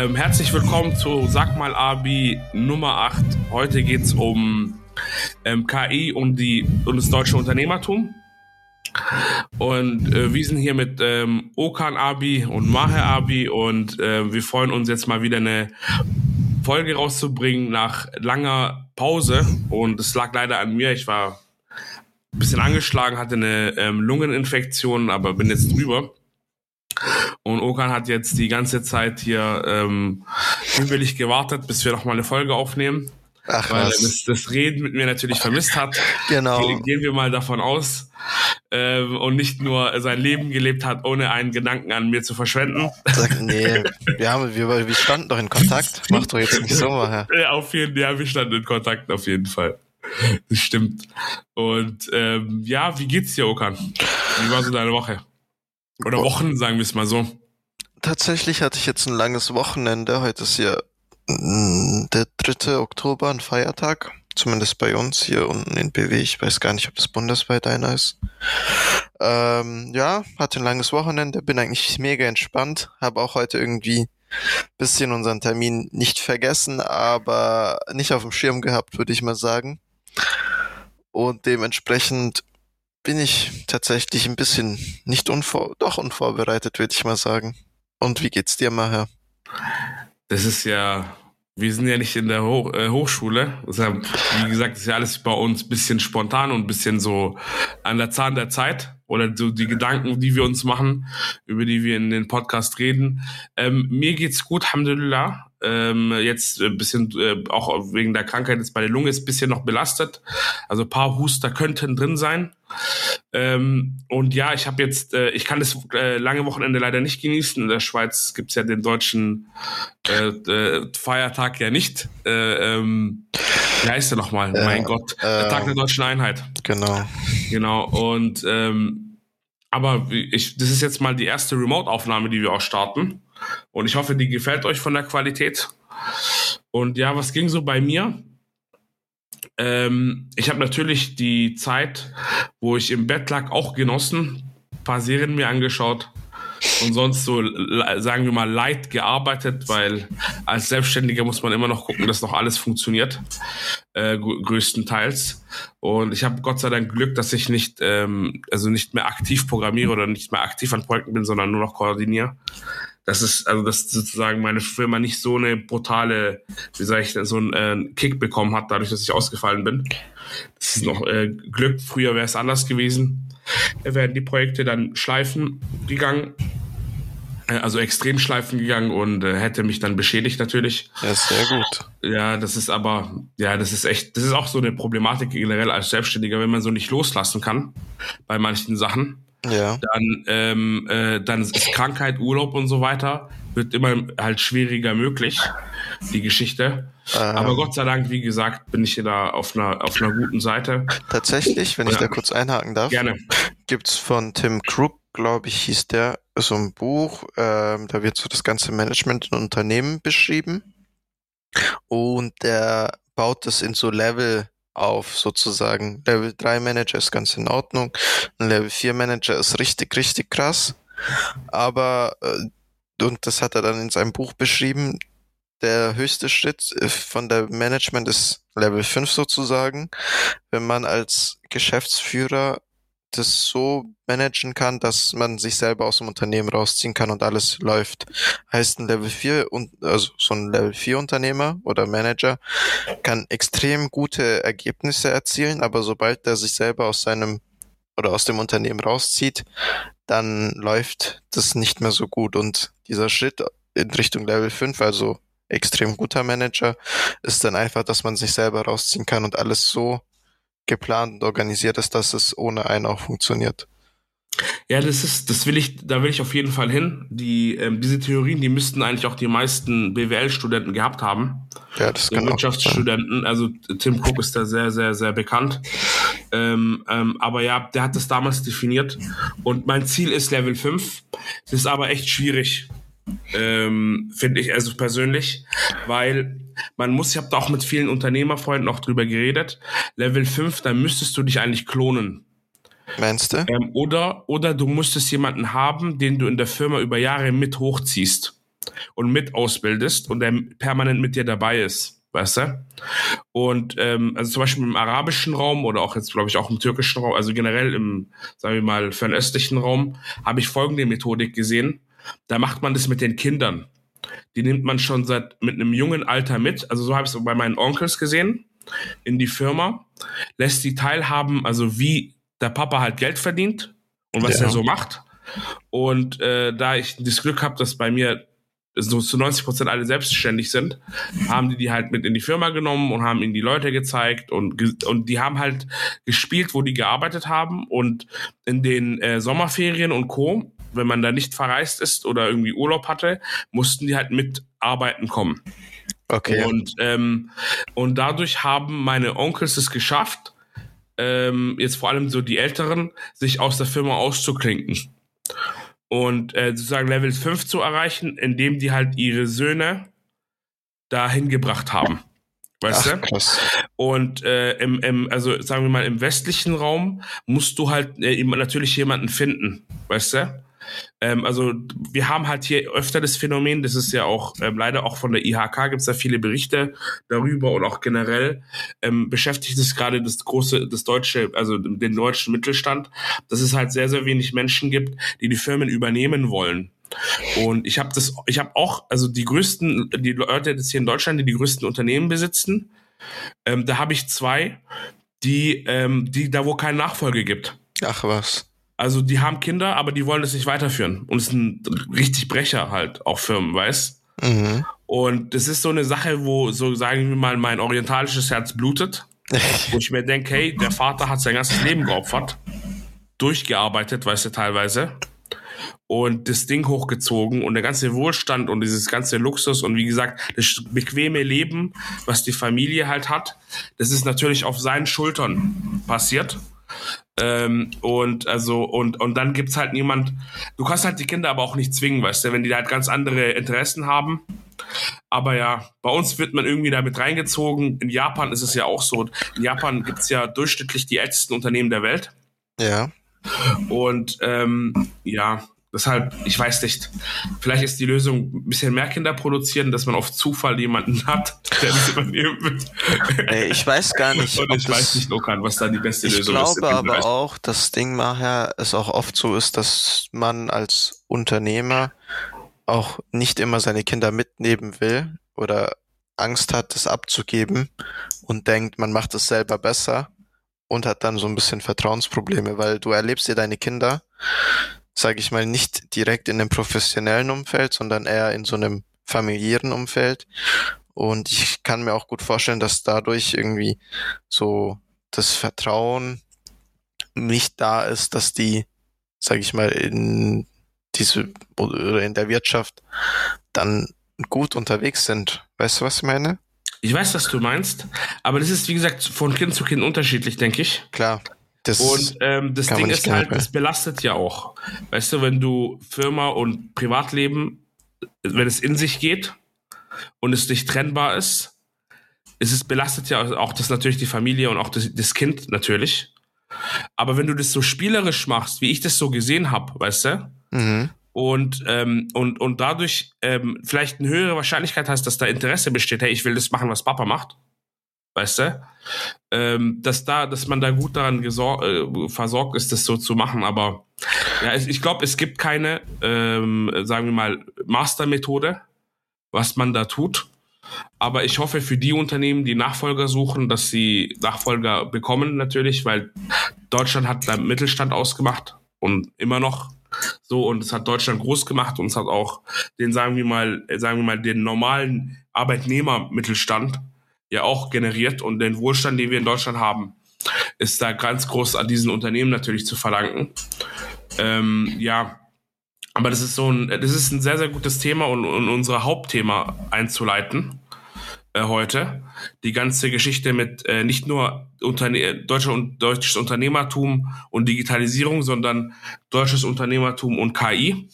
Ähm, herzlich willkommen zu Sag mal Abi Nummer 8. Heute geht es um ähm, KI und, die, und das deutsche Unternehmertum. Und äh, wir sind hier mit ähm, Okan Abi und Maher Abi und äh, wir freuen uns jetzt mal wieder eine Folge rauszubringen nach langer Pause. Und es lag leider an mir. Ich war ein bisschen angeschlagen, hatte eine ähm, Lungeninfektion, aber bin jetzt drüber. Und Okan hat jetzt die ganze Zeit hier ähm, gewartet, bis wir nochmal eine Folge aufnehmen. Ach, weil er das, das, Reden mit mir natürlich vermisst hat. Genau. Gehen wir mal davon aus. Ähm, und nicht nur sein Leben gelebt hat, ohne einen Gedanken an mir zu verschwenden. Sag, nee, wir, haben, wir, wir standen doch in Kontakt. Mach doch jetzt nicht so mal. Ja, auf jeden Fall. Ja, wir standen in Kontakt, auf jeden Fall. Das stimmt. Und ähm, ja, wie geht's dir, Okan? Wie war so deine Woche? Oder Wochen, sagen wir es mal so. Tatsächlich hatte ich jetzt ein langes Wochenende. Heute ist ja mm, der 3. Oktober, ein Feiertag. Zumindest bei uns hier unten in BW. Ich weiß gar nicht, ob das bundesweit einer ist. Ähm, ja, hatte ein langes Wochenende, bin eigentlich mega entspannt. Habe auch heute irgendwie bisschen unseren Termin nicht vergessen, aber nicht auf dem Schirm gehabt, würde ich mal sagen. Und dementsprechend bin ich tatsächlich ein bisschen nicht unvor, doch unvorbereitet, würde ich mal sagen. Und wie geht's dir, Maher? Das ist ja, wir sind ja nicht in der Hoch, äh, Hochschule. Deshalb, wie gesagt, ist ja alles bei uns ein bisschen spontan und ein bisschen so an der Zahn der Zeit oder so die Gedanken, die wir uns machen, über die wir in den Podcast reden. Ähm, mir geht's gut, Alhamdulillah. Ähm, jetzt ein bisschen, äh, auch wegen der Krankheit jetzt bei der Lunge ist ein bisschen noch belastet. Also paar Huster könnten drin sein. Ähm, und ja, ich habe jetzt, äh, ich kann das äh, lange Wochenende leider nicht genießen. In der Schweiz gibt's ja den deutschen äh, äh, Feiertag ja nicht. Äh, ähm, wie heißt der nochmal? Äh, mein Gott. der Tag der deutschen Einheit. Genau. Genau. Und ähm, aber ich, das ist jetzt mal die erste Remote-Aufnahme, die wir auch starten. Und ich hoffe, die gefällt euch von der Qualität. Und ja, was ging so bei mir? Ähm, ich habe natürlich die Zeit, wo ich im Bett lag, auch genossen. Ein paar Serien mir angeschaut und sonst so, sagen wir mal, light gearbeitet, weil als Selbstständiger muss man immer noch gucken, dass noch alles funktioniert, äh, größtenteils. Und ich habe Gott sei Dank Glück, dass ich nicht, ähm, also nicht mehr aktiv programmiere oder nicht mehr aktiv an Projekten bin, sondern nur noch koordiniere das ist, also dass sozusagen meine Firma nicht so eine brutale, wie sage ich, so einen äh, Kick bekommen hat, dadurch, dass ich ausgefallen bin. Das ist noch äh, Glück. Früher wäre es anders gewesen. Da wären die Projekte dann schleifen gegangen, äh, also extrem schleifen gegangen und äh, hätte mich dann beschädigt natürlich. Ja, sehr gut. Ja, das ist aber, ja, das ist echt, das ist auch so eine Problematik generell als Selbstständiger, wenn man so nicht loslassen kann bei manchen Sachen ja. dann, ähm, äh, dann ist Krankheit, Urlaub und so weiter, wird immer halt schwieriger möglich, die Geschichte. Ähm, Aber Gott sei Dank, wie gesagt, bin ich hier da auf einer, auf einer guten Seite. Tatsächlich, wenn ich da kurz einhaken darf, gerne. gibt's von Tim Crook, glaube ich, hieß der, so ein Buch, ähm, da wird so das ganze Management in Unternehmen beschrieben. Und der baut das in so Level auf sozusagen. Level 3 Manager ist ganz in Ordnung. Ein Level 4 Manager ist richtig, richtig krass. Aber, äh, und das hat er dann in seinem Buch beschrieben, der höchste Schritt äh, von der Management ist Level 5 sozusagen. Wenn man als Geschäftsführer das so managen kann, dass man sich selber aus dem Unternehmen rausziehen kann und alles läuft. Heißt ein Level 4 und also so ein Level 4 Unternehmer oder Manager kann extrem gute Ergebnisse erzielen, aber sobald er sich selber aus seinem oder aus dem Unternehmen rauszieht, dann läuft das nicht mehr so gut und dieser Schritt in Richtung Level 5, also extrem guter Manager, ist dann einfach, dass man sich selber rausziehen kann und alles so geplant und organisiert ist, dass es ohne einen auch funktioniert. Ja, das ist, das will ich, da will ich auf jeden Fall hin. Die, ähm, diese Theorien, die müssten eigentlich auch die meisten BWL-Studenten gehabt haben. Ja, das kann Wirtschaftsstudenten. Also Tim Cook ist da sehr, sehr, sehr bekannt. Ähm, ähm, aber ja, der hat das damals definiert. Und mein Ziel ist Level 5. Das ist aber echt schwierig ähm, finde ich also persönlich, weil man muss, ich habe da auch mit vielen Unternehmerfreunden auch drüber geredet, Level 5, da müsstest du dich eigentlich klonen. Meinst du? Ähm, oder, oder du müsstest jemanden haben, den du in der Firma über Jahre mit hochziehst. und mit ausbildest und der permanent mit dir dabei ist. Weißt du? Und ähm, also zum Beispiel im arabischen Raum oder auch jetzt, glaube ich, auch im türkischen Raum, also generell im, sagen wir mal, fernöstlichen Raum, habe ich folgende Methodik gesehen. Da macht man das mit den Kindern. Die nimmt man schon seit mit einem jungen Alter mit. Also so habe ich es bei meinen Onkels gesehen in die Firma, lässt die teilhaben, also wie der Papa halt Geld verdient und was ja. er so macht. Und äh, da ich das Glück habe, dass bei mir so zu 90 Prozent alle selbstständig sind, haben die die halt mit in die Firma genommen und haben ihnen die Leute gezeigt und, und die haben halt gespielt, wo die gearbeitet haben und in den äh, Sommerferien und Co., wenn man da nicht verreist ist oder irgendwie Urlaub hatte, mussten die halt mitarbeiten kommen. Okay. Und, ähm, und dadurch haben meine Onkels es geschafft, ähm, jetzt vor allem so die Älteren, sich aus der Firma auszuklinken und äh, sozusagen Level 5 zu erreichen, indem die halt ihre Söhne dahin gebracht haben. Weißt Ach, du? Krass. Und äh, im, im, also sagen wir mal, im westlichen Raum musst du halt äh, natürlich jemanden finden, weißt du? Ähm, also wir haben halt hier öfter das Phänomen, das ist ja auch ähm, leider auch von der IHK gibt es da viele Berichte darüber und auch generell ähm, beschäftigt es gerade das große, das deutsche, also den deutschen Mittelstand, dass es halt sehr, sehr wenig Menschen gibt, die die Firmen übernehmen wollen. Und ich habe das, ich habe auch, also die größten, die Leute jetzt hier in Deutschland, die die größten Unternehmen besitzen, ähm, da habe ich zwei, die, ähm, die da wo keine Nachfolge gibt. Ach was. Also die haben Kinder, aber die wollen es nicht weiterführen. Und es sind richtig Brecher halt, auch Firmen, weißt? Mhm. Und das ist so eine Sache, wo, so sagen wir mal, mein orientalisches Herz blutet. wo ich mir denke, hey, der Vater hat sein ganzes Leben geopfert, durchgearbeitet, weißt du, teilweise. Und das Ding hochgezogen und der ganze Wohlstand und dieses ganze Luxus und wie gesagt, das bequeme Leben, was die Familie halt hat, das ist natürlich auf seinen Schultern passiert. Ähm, und also, und, und dann gibt's halt niemand, du kannst halt die Kinder aber auch nicht zwingen, weißt du, wenn die halt ganz andere Interessen haben. Aber ja, bei uns wird man irgendwie damit reingezogen. In Japan ist es ja auch so. In Japan gibt's ja durchschnittlich die ältesten Unternehmen der Welt. Ja. Und ähm, ja, Deshalb, ich weiß nicht, vielleicht ist die Lösung ein bisschen mehr Kinder produzieren, dass man auf Zufall jemanden hat, der das übernehmen will. ich weiß gar nicht. Und ich weiß nicht, Okan, was da die beste Lösung ist. Ich glaube aber auch, das Ding nachher es auch oft so ist, dass man als Unternehmer auch nicht immer seine Kinder mitnehmen will oder Angst hat, das abzugeben und denkt, man macht es selber besser und hat dann so ein bisschen Vertrauensprobleme, weil du erlebst dir deine Kinder sage ich mal, nicht direkt in einem professionellen Umfeld, sondern eher in so einem familiären Umfeld. Und ich kann mir auch gut vorstellen, dass dadurch irgendwie so das Vertrauen nicht da ist, dass die, sage ich mal, in diese oder in der Wirtschaft dann gut unterwegs sind. Weißt du, was ich meine? Ich weiß, was du meinst, aber das ist, wie gesagt, von Kind zu Kind unterschiedlich, denke ich. Klar. Das und ähm, das Ding ist halt, das belastet ja auch. Weißt du, wenn du Firma und Privatleben, wenn es in sich geht und es nicht trennbar ist, ist es belastet ja auch das natürlich die Familie und auch das, das Kind natürlich. Aber wenn du das so spielerisch machst, wie ich das so gesehen habe, weißt du, mhm. und, ähm, und, und dadurch ähm, vielleicht eine höhere Wahrscheinlichkeit hast, dass da Interesse besteht, hey, ich will das machen, was Papa macht, weißt du, ähm, dass da, dass man da gut daran äh, versorgt ist, das so zu machen. Aber ja, ich, ich glaube, es gibt keine, ähm, sagen wir mal, Mastermethode, was man da tut. Aber ich hoffe für die Unternehmen, die Nachfolger suchen, dass sie Nachfolger bekommen natürlich, weil Deutschland hat da Mittelstand ausgemacht und immer noch so und es hat Deutschland groß gemacht und es hat auch den sagen wir mal sagen wir mal den normalen Arbeitnehmermittelstand ja auch generiert und den Wohlstand, den wir in Deutschland haben, ist da ganz groß an diesen Unternehmen natürlich zu verdanken. Ähm, ja, aber das ist so ein, das ist ein sehr, sehr gutes Thema und, und unser Hauptthema einzuleiten äh, heute. Die ganze Geschichte mit äh, nicht nur Unterne deutscher und deutsches Unternehmertum und Digitalisierung, sondern deutsches Unternehmertum und KI.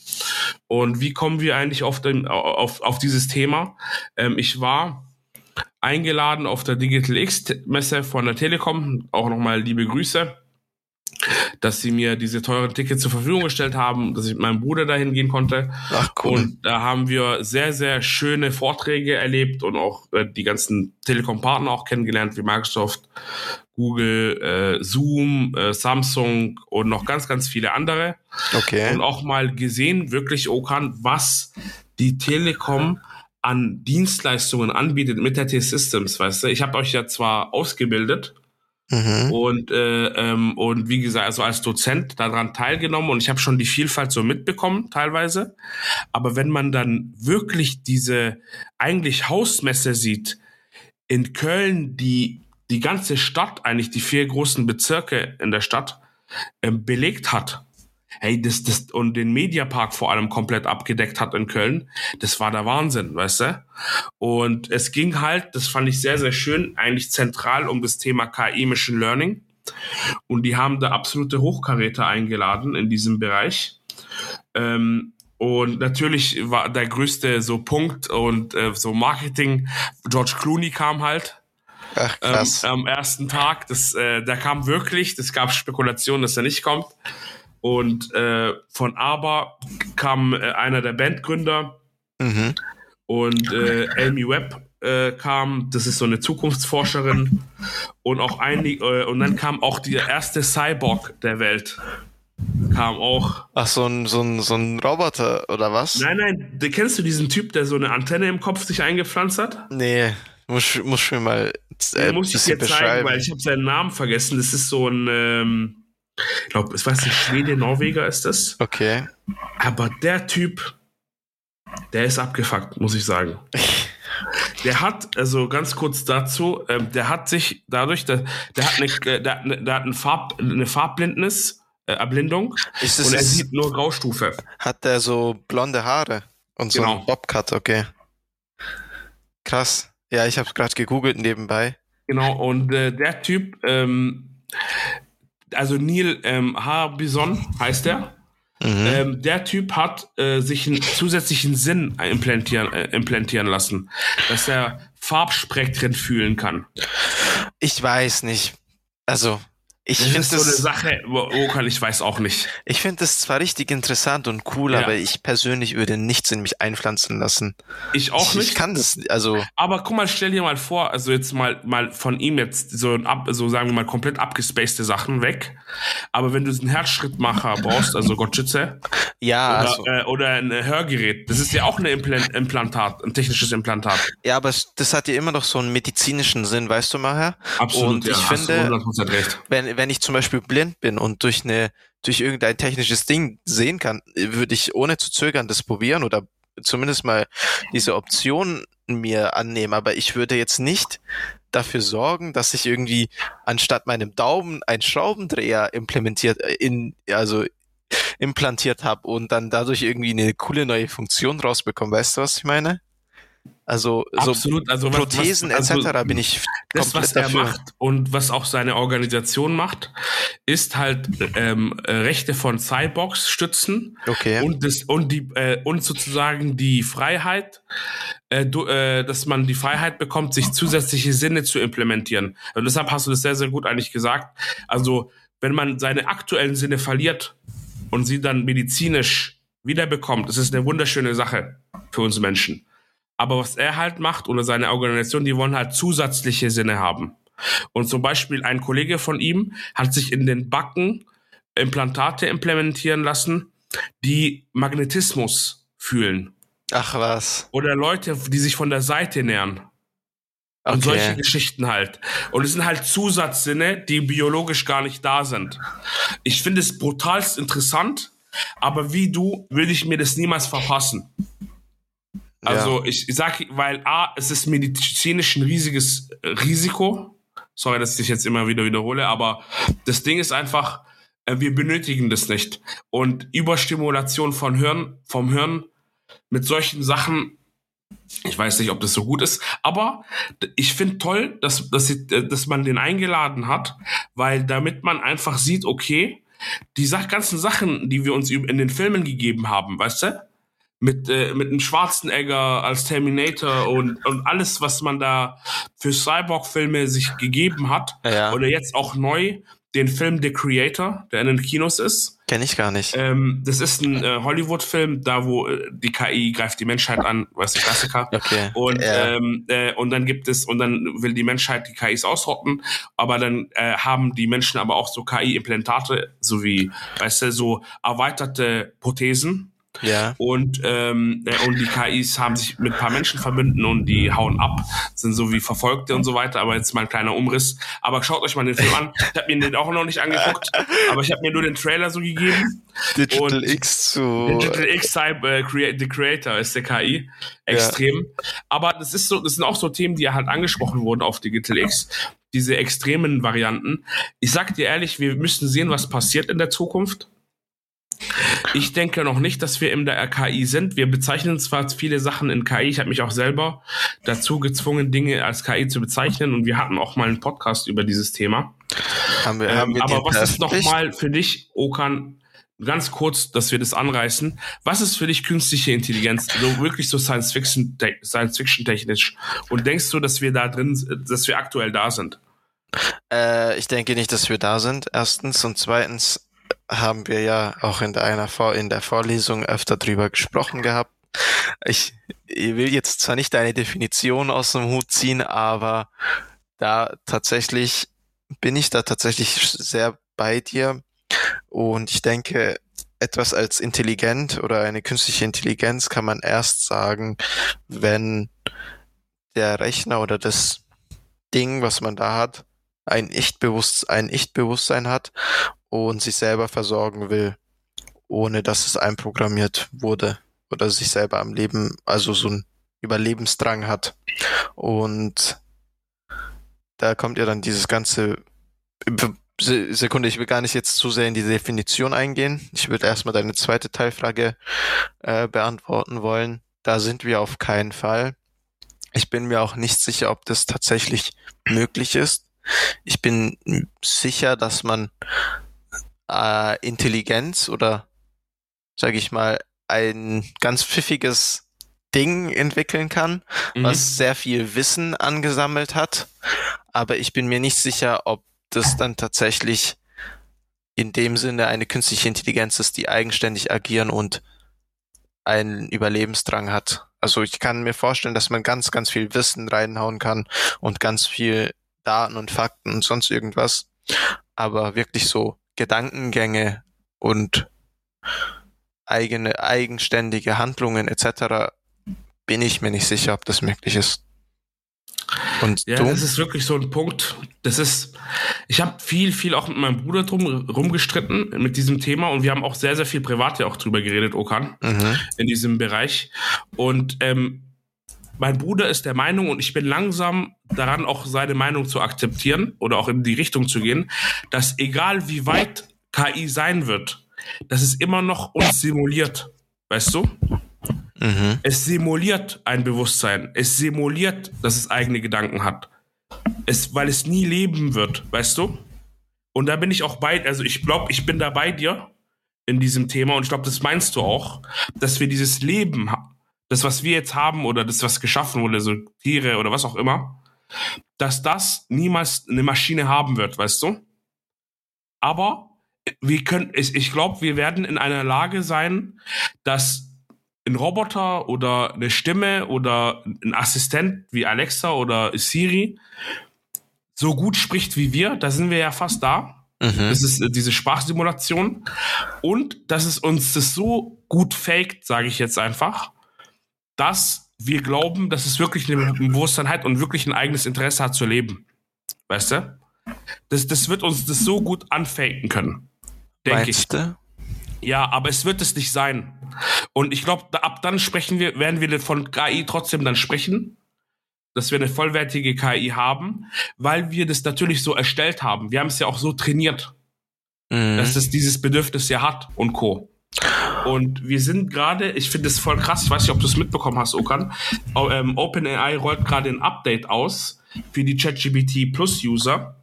Und wie kommen wir eigentlich auf, dem, auf, auf dieses Thema? Ähm, ich war eingeladen auf der Digital X Messe von der Telekom. Auch nochmal liebe Grüße. dass sie mir diese teuren Tickets zur Verfügung gestellt haben, dass ich mit meinem Bruder dahin gehen konnte. Ach, cool. Und da haben wir sehr, sehr schöne Vorträge erlebt und auch äh, die ganzen Telekom-Partner auch kennengelernt, wie Microsoft, Google, äh, Zoom, äh, Samsung und noch ganz, ganz viele andere. Okay. Und auch mal gesehen, wirklich, Okan, was die Telekom an Dienstleistungen anbietet mit der T-Systems, weißt du? Ich habe euch ja zwar ausgebildet, Mhm. und äh, ähm, und wie gesagt also als Dozent daran teilgenommen und ich habe schon die Vielfalt so mitbekommen teilweise aber wenn man dann wirklich diese eigentlich Hausmesse sieht in Köln die die ganze Stadt eigentlich die vier großen Bezirke in der Stadt ähm, belegt hat hey das das und den Mediapark vor allem komplett abgedeckt hat in Köln das war der Wahnsinn weißt du und es ging halt, das fand ich sehr, sehr schön, eigentlich zentral um das Thema KI Machine Learning. Und die haben da absolute Hochkaräter eingeladen in diesem Bereich. Ähm, und natürlich war der größte so Punkt und äh, so Marketing. George Clooney kam halt Ach, ähm, krass. am ersten Tag. Das, äh, der kam wirklich. Das gab Spekulationen, dass er nicht kommt. Und äh, von Aber kam äh, einer der Bandgründer, Mhm. und äh, Amy Webb äh, kam, das ist so eine Zukunftsforscherin und auch einige äh, und dann kam auch der erste Cyborg der Welt kam auch. Ach, so ein, so ein, so ein Roboter, oder was? Nein, nein, kennst du diesen Typ, der so eine Antenne im Kopf sich eingepflanzt hat? Nee, muss, muss mir mal äh, muss ich dir zeigen, weil ich habe seinen Namen vergessen. Das ist so ein, ähm, ich glaube, es weiß nicht, Schwede, Norweger ist das. Okay. Aber der Typ, der ist abgefuckt, muss ich sagen. Der hat, also ganz kurz dazu, ähm, der hat sich dadurch, der, der hat eine, der, eine- der hat eine, Farb, eine Farbblindnis, äh, Erblindung Ist und er sieht nur Graustufe. hat der so blonde Haare und so Genau. einen Bobcut, okay. Krass. Ja, ich habe gerade gegoogelt nebenbei. Genau, und äh, der Typ, ähm, also Neil ähm, Harbison heißt der. Mhm. Ähm, der Typ hat äh, sich einen zusätzlichen Sinn implantieren, äh, implantieren lassen, dass er Farbspektren fühlen kann. Ich weiß nicht. Also, ich Das finde ist so eine das, Sache, wo kann ich weiß auch nicht. ich finde das zwar richtig interessant und cool, Ja. aber ich persönlich würde nichts in mich einpflanzen lassen. Ich auch ich, nicht. Ich kann das, also, Aber guck mal, stell dir mal vor, also jetzt mal mal von ihm jetzt so ein ab, so sagen wir mal komplett abgespacede Sachen weg. Aber wenn du einen Herzschrittmacher brauchst, also Gott schütze, ja, oder, also, äh, oder ein Hörgerät, das ist ja auch ein Implan Implantat, ein technisches Implantat. ja, aber es- das hat ja immer noch so einen medizinischen Sinn, weißt du, Maher? Absolut, Und ich ja, du finde, 100% recht. wenn, wenn ich zum Beispiel blind bin und durch eine, durch irgendein technisches Ding sehen kann, würde ich ohne zu zögern das probieren oder zumindest mal diese Option mir annehmen. Aber ich würde jetzt nicht dafür sorgen, dass ich irgendwie anstatt meinem Daumen ein Schraubendreher implementiert, äh, in, also implantiert habe und dann dadurch irgendwie eine coole neue Funktion rausbekomme. Weißt du, was ich meine? Also so Absolut, also was- Prothesen was, also, etc. bin ich das, was er dafür. macht und was auch seine Organisation macht, ist halt ähm, äh, Rechte von Cyborgs stützen Okay. und das und die äh, und sozusagen die Freiheit, äh, du, äh, dass man die Freiheit bekommt, sich zusätzliche Sinne zu implementieren. Und deshalb hast du das sehr sehr gut eigentlich gesagt. Also wenn man seine aktuellen Sinne verliert und sie dann medizinisch wiederbekommt, das ist eine wunderschöne Sache für uns Menschen. Aber was er halt macht oder seine Organisation, die wollen halt zusätzliche Sinne haben. Und zum Beispiel ein Kollege von ihm hat sich in den Backen Implantate implementieren lassen, die Magnetismus fühlen. Ach was. Oder Leute, die sich von der Seite nähern. Und solche Okay. Geschichten halt. Und es sind halt Zusatzsinne, die biologisch gar nicht da sind. Ich finde es brutalst interessant, aber wie du würde ich mir das niemals verpassen. Also ich sag, weil A, es ist medizinisch ein riesiges äh, Risiko. Sorry, dass ich dich jetzt immer wieder wiederhole, aber das Ding ist einfach, äh, wir benötigen das nicht. Und Überstimulation von Hirn, vom Hirn mit solchen Sachen, ich weiß nicht, ob das so gut ist, aber ich finde toll, dass, dass, äh, dass man den eingeladen hat, weil damit man einfach sieht, okay, die ganzen Sachen, die wir uns in den Filmen gegeben haben, weißt du? Mit, äh, mit einem Schwarzenegger als Terminator und, und alles, was man da für Cyborg-Filme sich gegeben hat, Ja. oder jetzt auch neu, den Film The Creator, der in den Kinos ist. Kenne ich gar nicht. Ähm, das ist ein äh, Hollywood-Film, da wo äh, die KI greift die Menschheit an, was der Klassiker. Okay. Und Ja. ähm, äh, und dann gibt es und dann will die Menschheit die KIs ausrotten, aber dann äh, haben die Menschen aber auch so KI-Implantate, so wie, weißt du, so erweiterte Prothesen. Ja. Und, ähm, äh, und die KIs haben sich mit ein paar Menschen verbünden und die hauen ab, sind so wie Verfolgte und so weiter. Aber jetzt mal ein kleiner Umriss. Aber schaut euch mal den Film an. Ich habe mir den auch noch nicht angeguckt, aber ich habe mir nur den Trailer so gegeben. Digital Und- X zu. Digital X Type äh, Crea- The Creator ist der KI. Extrem. Aber das ist so, das sind auch so Themen, die halt angesprochen wurden auf Digital X. Diese extremen Varianten. Ich sag dir ehrlich, wir müssen sehen, was passiert in der Zukunft. Ich denke noch nicht, dass wir in der KI sind. Wir bezeichnen zwar viele Sachen in KI. Ich habe mich auch selber dazu gezwungen, Dinge als KI zu bezeichnen. Und wir hatten auch mal einen Podcast über dieses Thema. haben wir, haben Ähm, wir aber was ist nochmal für dich, Okan, ganz kurz, dass wir das anreißen. Was ist für dich künstliche Intelligenz? So wirklich so Science Fiction, Science Fiction technisch. Und denkst du, dass wir da drin, dass wir aktuell da sind? Äh, ich denke nicht, dass wir da sind. Erstens und zweitens haben wir ja auch in der einer Vor in der Vorlesung öfter drüber gesprochen gehabt. Ich, ich will jetzt zwar nicht eine Definition aus dem Hut ziehen, aber da tatsächlich bin ich da tatsächlich sehr bei dir und ich denke, etwas als intelligent oder eine künstliche Intelligenz kann man erst sagen, wenn der Rechner oder das Ding, was man da hat, ein Ich-Bewusst ein Ich-Bewusstsein hat und sich selber versorgen will, ohne dass es einprogrammiert wurde oder sich selber am Leben, also so ein Überlebensdrang hat. Und da kommt ja dann dieses ganze Se- Sekunde, ich will gar nicht jetzt zu sehr in die Definition eingehen. Ich würde erstmal deine zweite Teilfrage äh, beantworten wollen. Da sind wir auf keinen Fall. Ich bin mir auch nicht sicher, ob das tatsächlich möglich ist. Ich bin sicher, dass man äh, Intelligenz oder sage ich mal ein ganz pfiffiges Ding entwickeln kann, Mhm. was sehr viel Wissen angesammelt hat. Aber ich bin mir nicht sicher, ob das dann tatsächlich in dem Sinne eine künstliche Intelligenz ist, die eigenständig agieren und einen Überlebensdrang hat. Also ich kann mir vorstellen, dass man ganz, ganz viel Wissen reinhauen kann und ganz viel Daten und Fakten und sonst irgendwas. Aber wirklich so Gedankengänge und eigene, eigenständige Handlungen etc. bin ich mir nicht sicher, ob das möglich ist. Und Ja, du? das ist wirklich so ein Punkt. Das ist, ich habe viel, viel auch mit meinem Bruder drum rumgestritten mit diesem Thema und wir haben auch sehr, sehr viel privat ja auch drüber geredet, Okan, mhm. in diesem Bereich. Und ähm, mein Bruder ist der Meinung und ich bin langsam daran, auch seine Meinung zu akzeptieren oder auch in die Richtung zu gehen, dass egal wie weit KI sein wird, dass es immer noch uns simuliert. Weißt du? Mhm. Es simuliert ein Bewusstsein. Es simuliert, dass es eigene Gedanken hat. Es, weil es nie leben wird, weißt du? Und da bin ich auch bei, also ich glaube, ich bin da bei dir in diesem Thema und ich glaube, das meinst du auch, dass wir dieses Leben, ha- das, was wir jetzt haben oder das, was geschaffen wurde, so Tiere oder was auch immer, dass das niemals eine Maschine haben wird, weißt du? Aber wir können, ich, ich glaube, wir werden in einer Lage sein, dass ein Roboter oder eine Stimme oder ein Assistent wie Alexa oder Siri so gut spricht wie wir, da sind wir ja fast da. Mhm. Das ist äh, diese Sprachsimulation. Und dass es uns das so gut faked, sage ich jetzt einfach, dass wir glauben, dass es wirklich ein Bewusstsein hat und wirklich ein eigenes Interesse hat zu leben. Weißt du? Das, das wird uns das so gut anfaken können. Denke ich. Du? Ja, aber es wird es nicht sein. Und ich glaube, da, ab dann sprechen wir, werden wir von KI trotzdem dann sprechen, dass wir eine vollwertige KI haben, weil wir das natürlich so erstellt haben. Wir haben es ja auch so trainiert, Mhm. dass es dieses Bedürfnis ja hat und Co. Und wir sind gerade, ich finde es voll krass, ich weiß nicht, ob du es mitbekommen hast, Okan, ähm, OpenAI rollt gerade ein Update aus für die ChatGPT Plus User,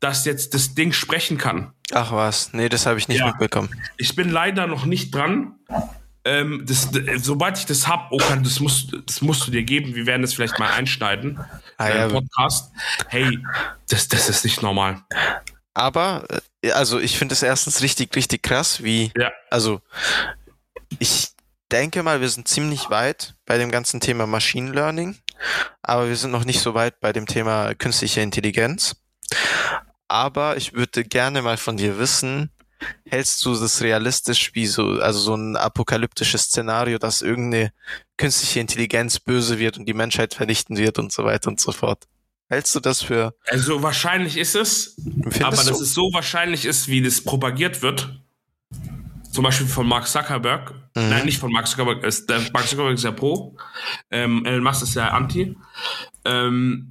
dass jetzt das Ding sprechen kann. Ach was, nee, das habe ich nicht Ja. mitbekommen. Ich bin leider noch nicht dran. Ähm, das, sobald ich das hab, Okan, das musst, das musst du dir geben. Wir werden das vielleicht mal einschneiden. Ah, ja. Podcast. Hey, das, das ist nicht normal. Aber, äh, also ich finde es erstens richtig, richtig krass, wie, Ja. also ich denke mal, wir sind ziemlich weit bei dem ganzen Thema Machine Learning, aber wir sind noch nicht so weit bei dem Thema künstliche Intelligenz. Aber ich würde gerne mal von dir wissen, hältst du das realistisch wie so, also so ein apokalyptisches Szenario, dass irgendeine künstliche Intelligenz böse wird und die Menschheit vernichten wird und so weiter und so fort? Hältst du das für, Also wahrscheinlich ist es, findest aber dass es so wahrscheinlich ist, wie das propagiert wird. Zum Beispiel von Mark Zuckerberg. Mhm. Nein, nicht von Mark Zuckerberg. Ist, der Mark Zuckerberg ist ja pro. Ähm, Elon Musk ist ja anti. Ähm,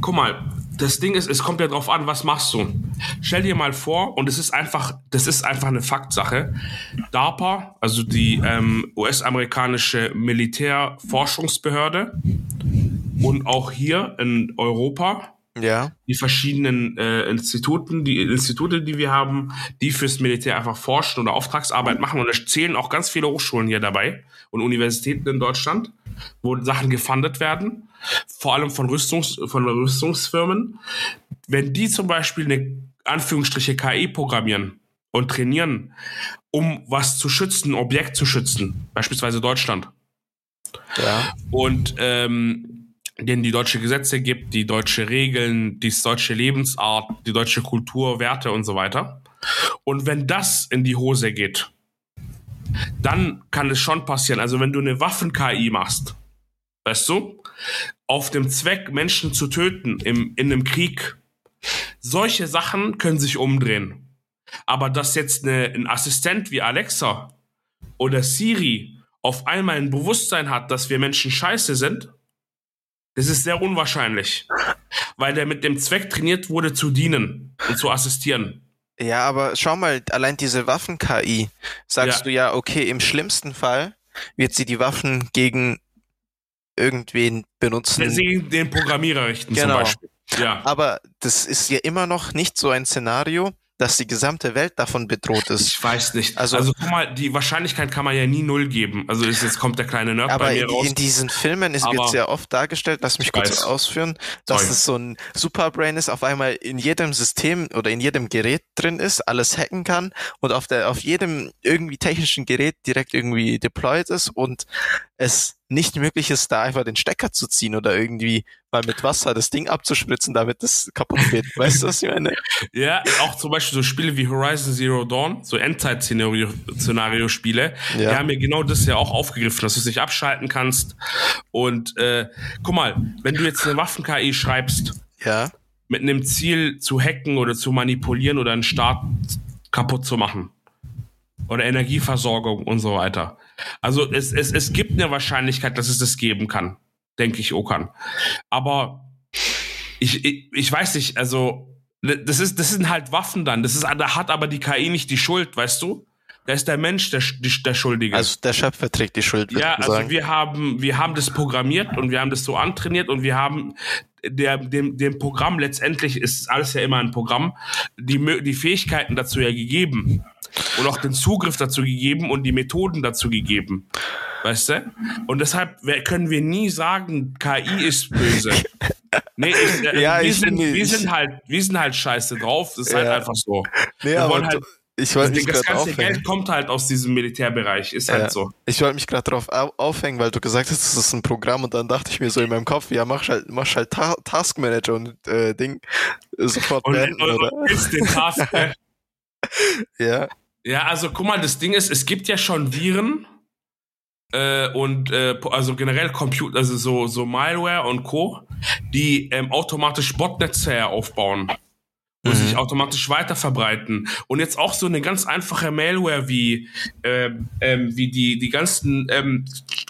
guck mal, das Ding ist, es kommt ja drauf an, was machst du? Stell dir mal vor, und es ist einfach, das ist einfach eine Faktsache. DARPA, also die ähm, US-amerikanische Militärforschungsbehörde und auch hier in Europa ja, die verschiedenen äh, Instituten, die Institute, die wir haben, die fürs Militär einfach forschen oder Auftragsarbeit machen. Und da zählen auch ganz viele Hochschulen hier dabei und Universitäten in Deutschland, wo Sachen gefundet werden, vor allem von, Rüstungs von Rüstungsfirmen. Wenn die zum Beispiel eine Anführungsstriche KI programmieren und trainieren, um was zu schützen, ein Objekt zu schützen, beispielsweise Deutschland, ja, und ähm, denen die deutsche Gesetze gibt, die deutsche Regeln, die deutsche Lebensart, die deutsche Kultur, Werte und so weiter. Und wenn das in die Hose geht, dann kann es schon passieren. Also wenn du eine Waffen-KI machst, weißt du, auf dem Zweck, Menschen zu töten im, in einem Krieg, solche Sachen können sich umdrehen. Aber dass jetzt eine, ein Assistent wie Alexa oder Siri auf einmal ein Bewusstsein hat, dass wir Menschen scheiße sind, das ist sehr unwahrscheinlich. Weil der mit dem Zweck trainiert wurde, zu dienen und zu assistieren. Ja, aber schau mal, allein diese Waffen-KI, sagst Ja. du ja, okay, im schlimmsten Fall wird sie die Waffen gegen irgendwen benutzen. Sie den Programmierer richten zum Genau. Beispiel. Ja. Aber das ist ja immer noch nicht so ein Szenario, dass die gesamte Welt davon bedroht ist. Ich weiß nicht. Also- Also, guck mal, die Wahrscheinlichkeit kann man ja nie null geben. Also ist, jetzt kommt der kleine Nerd bei mir in, raus. in diesen Filmen ist, wird sehr oft dargestellt, lass mich kurz weiß. ausführen, dass Sorry. es so ein Superbrain ist, auf einmal in jedem System oder in jedem Gerät drin ist, alles hacken kann und auf der, auf jedem irgendwie technischen Gerät direkt irgendwie deployed ist und es nicht möglich ist, da einfach den Stecker zu ziehen oder irgendwie mal mit Wasser das Ding abzuspritzen, damit das kaputt geht. Weißt du, was ich meine? Ja, auch zum Beispiel so Spiele wie Horizon Zero Dawn, so Endzeit-Szenario-Spiele, die Ja. haben ja genau das ja auch aufgegriffen, dass du es nicht abschalten kannst. Und äh, guck mal, wenn du jetzt eine Waffen-KI schreibst, Ja. mit einem Ziel zu hacken oder zu manipulieren oder einen Staat kaputt zu machen. Oder Energieversorgung und so weiter. Also es, es, es gibt eine Wahrscheinlichkeit, dass es das geben kann. Denke ich, Okan. Aber ich, ich, ich weiß nicht, also das ist, das sind halt Waffen dann. Das ist, da hat aber die KI nicht die Schuld, weißt du? Da ist der Mensch der, der Schuldige. Also der Schöpfer trägt die Schuld, Ja, also sagen. wir haben, wir haben das programmiert und wir haben das so antrainiert und wir haben der, dem, dem Programm letztendlich ist alles ja immer ein Programm, die, die Fähigkeiten dazu ja gegeben und auch den Zugriff dazu gegeben und die Methoden dazu gegeben. Weißt du? Und deshalb können wir nie sagen, KI ist böse. Nee, ich, äh, Ja, wir, sind, wir, sind halt, wir sind halt scheiße drauf. Das ist halt Ja. einfach so. nee, wir aber wollen halt- ich wollte Das, mich das ganze aufhängen. Geld kommt halt aus diesem Militärbereich. Ist Ja. halt so. Ich wollte mich gerade darauf au aufhängen, weil du gesagt hast, das ist ein Programm und dann dachte ich mir so in meinem Kopf, ja, mach halt, mach halt Ta Taskmanager und äh, Ding äh, sofort Und, beenden, und, oder? ist den Task, ne? Ja, Ja, also guck mal, das Ding ist, es gibt ja schon Viren äh, und äh, also generell Computer, also so, so Malware und Co., die ähm, automatisch Botnetze aufbauen und Mhm. sich automatisch weiter verbreiten. Und jetzt auch so eine ganz einfache Malware wie, ähm, ähm, wie die, die ganzen ähm,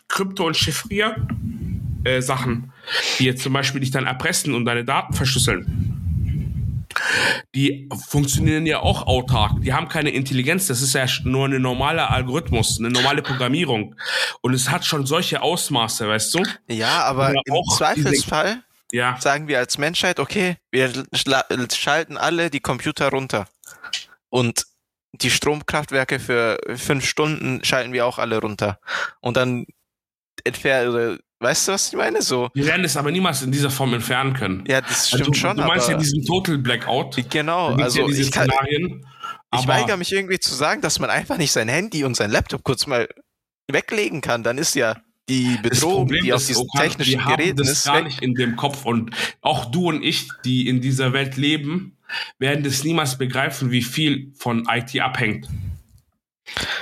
Krypto- und Chiffrier-Sachen, äh, Sachen, die jetzt zum Beispiel dich dann erpressen und deine Daten verschlüsseln die funktionieren ja auch autark. Die haben keine Intelligenz. Das ist ja nur ein normaler Algorithmus, eine normale Programmierung. Und es hat schon solche Ausmaße, weißt du? ja, aber Oder im Zweifelsfall Ja. sagen wir als Menschheit, okay, wir schalten alle die Computer runter und die Stromkraftwerke für fünf Stunden schalten wir auch alle runter und dann entfer oder Weißt du, was ich meine? So. Wir werden es aber niemals in dieser Form entfernen können. Ja, das stimmt also, schon. Du meinst ja diesen Total Blackout. Genau, also ja diese ich, kann, Szenarien. ich weigere mich irgendwie zu sagen, dass man einfach nicht sein Handy und sein Laptop kurz mal weglegen kann. Dann ist ja die Bedrohung, die aus diesen Okan, technischen wir Geräten das ist, gar weg. nicht in dem Kopf. Und auch du und ich, die in dieser Welt leben, werden das niemals begreifen, wie viel von IT abhängt.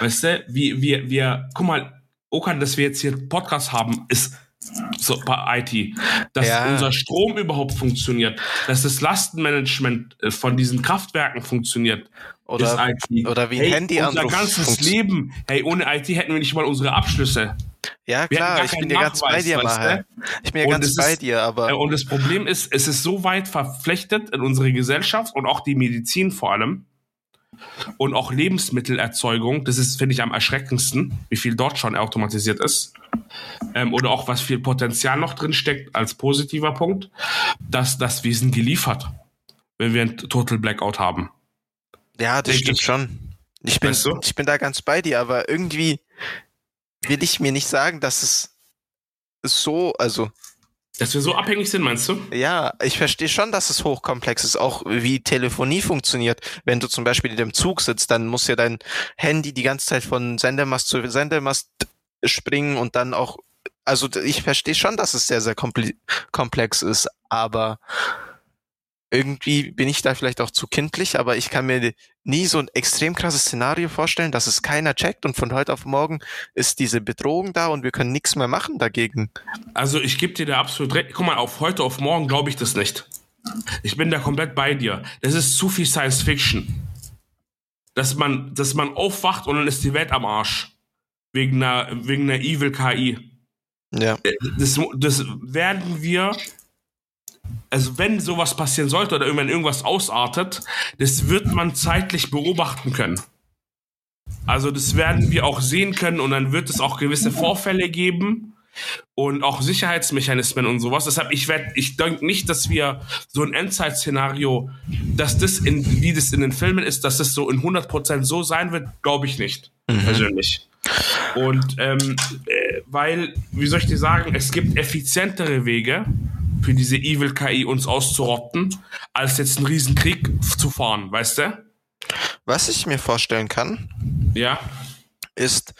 Weißt du, wie wir, wir, guck mal, Okan, dass wir jetzt hier Podcast haben, ist so bei IT, dass Ja. unser Strom überhaupt funktioniert, dass das Lastenmanagement äh, von diesen Kraftwerken funktioniert, Oder, oder wie ein hey, Handyanruf Unser ganzes Leben, hey, ohne IT hätten wir nicht mal unsere Abschlüsse. ja klar, ich bin dir ganz bei dir, Maher. Ich bin ja ganz bei ist- dir, aber Äh, Und das Problem ist, es ist so weit verflechtet in unsere Gesellschaft und auch die Medizin vor allem und auch Lebensmittelerzeugung. Das ist, finde ich, am erschreckendsten, wie viel dort schon automatisiert ist. Ähm, oder auch was viel Potenzial noch drin steckt als positiver Punkt, dass, wir sind geliefert, wenn wir ein Total Blackout haben. ja, das denk stimmt ich. schon. Ich bin, Weißt du? ich bin da ganz bei dir, aber irgendwie will ich mir nicht sagen, dass es so, also Dass wir so abhängig sind, meinst du? Ja, ich verstehe schon, dass es hochkomplex ist, auch wie Telefonie funktioniert. Wenn du zum Beispiel in dem Zug sitzt, dann muss ja dein Handy die ganze Zeit von Sendemast zu Sendemast springen und dann auch, also ich verstehe schon, dass es sehr, sehr komple komplex ist, aber irgendwie bin ich da vielleicht auch zu kindlich, aber ich kann mir nie so ein extrem krasses Szenario vorstellen, dass es keiner checkt und von heute auf morgen ist diese Bedrohung da und wir können nichts mehr machen dagegen. Also ich gebe dir da absolut recht. Guck mal, auf heute, auf morgen glaube ich das nicht. Ich bin da komplett bei dir. Das ist zu viel Science Fiction. Dass man, dass man aufwacht und dann ist die Welt am Arsch. Wegen einer, wegen einer Evil KI. Ja. Das, das werden wir, also wenn sowas passieren sollte oder irgendwann irgendwas ausartet, das wird man zeitlich beobachten können. Also das werden wir auch sehen können und dann wird es auch gewisse Vorfälle geben und auch Sicherheitsmechanismen und sowas. Deshalb, ich werde, ich denke nicht, dass wir so ein Endzeit-Szenario, dass das in, wie das in den Filmen ist, dass das so in 100% so sein wird, glaube ich nicht. Persönlich. Und ähm, äh, weil, wie soll ich dir sagen, es gibt effizientere Wege für diese Evil KI uns auszurotten, als jetzt einen Riesenkrieg zu fahren, weißt du? Was ich mir vorstellen kann, Ja. ist,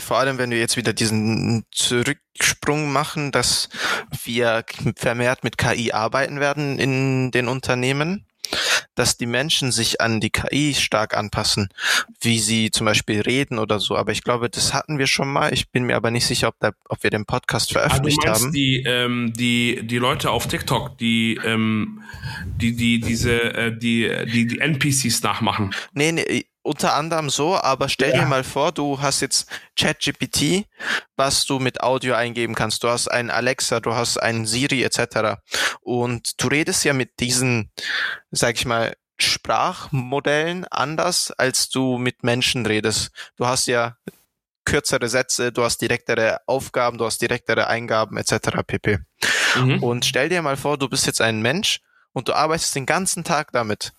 vor allem wenn wir jetzt wieder diesen Zurücksprung machen, dass wir vermehrt mit KI arbeiten werden in den Unternehmen, dass die Menschen sich an die KI stark anpassen, wie sie zum Beispiel reden oder so. Aber ich glaube, das hatten wir schon mal. Ich bin mir aber nicht sicher, ob, da, ob wir den Podcast Ah, du veröffentlicht meinst haben. die, ähm, die, die Leute auf TikTok, die, ähm, die, die, diese, äh, die, die, die NPCs nachmachen. Nee, nee, unter anderem so, aber stell Ja. dir mal vor, du hast jetzt ChatGPT, was du mit Audio eingeben kannst. Du hast einen Alexa, du hast einen Siri etc. Und du redest ja mit diesen, sag ich mal, Sprachmodellen anders, als du mit Menschen redest. Du hast ja kürzere Sätze, du hast direktere Aufgaben, du hast direktere Eingaben etc. pp. Mhm. Und stell dir mal vor, du bist jetzt ein Mensch und du arbeitest den ganzen Tag damit.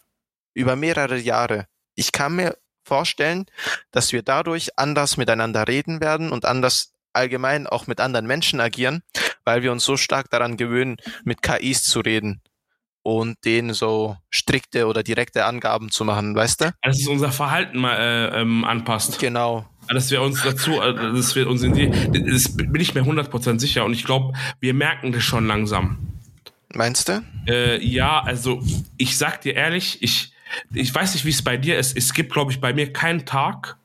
Über mehrere Jahre. Ich kann mir vorstellen, dass wir dadurch anders miteinander reden werden und anders allgemein auch mit anderen Menschen agieren, weil wir uns so stark daran gewöhnen, mit KIs zu reden und denen so strikte oder direkte Angaben zu machen, weißt du? Dass es unser Verhalten mal äh, ähm, anpasst. Genau. Dass wir uns dazu, äh, dass wir uns in die, das bin ich mir 100% sicher und ich glaube, wir merken das schon langsam. Meinst du? Äh, ja, also ich sag dir ehrlich, ich, ich weiß nicht, wie es bei dir ist. Es gibt, glaube ich, bei mir keinen Tag,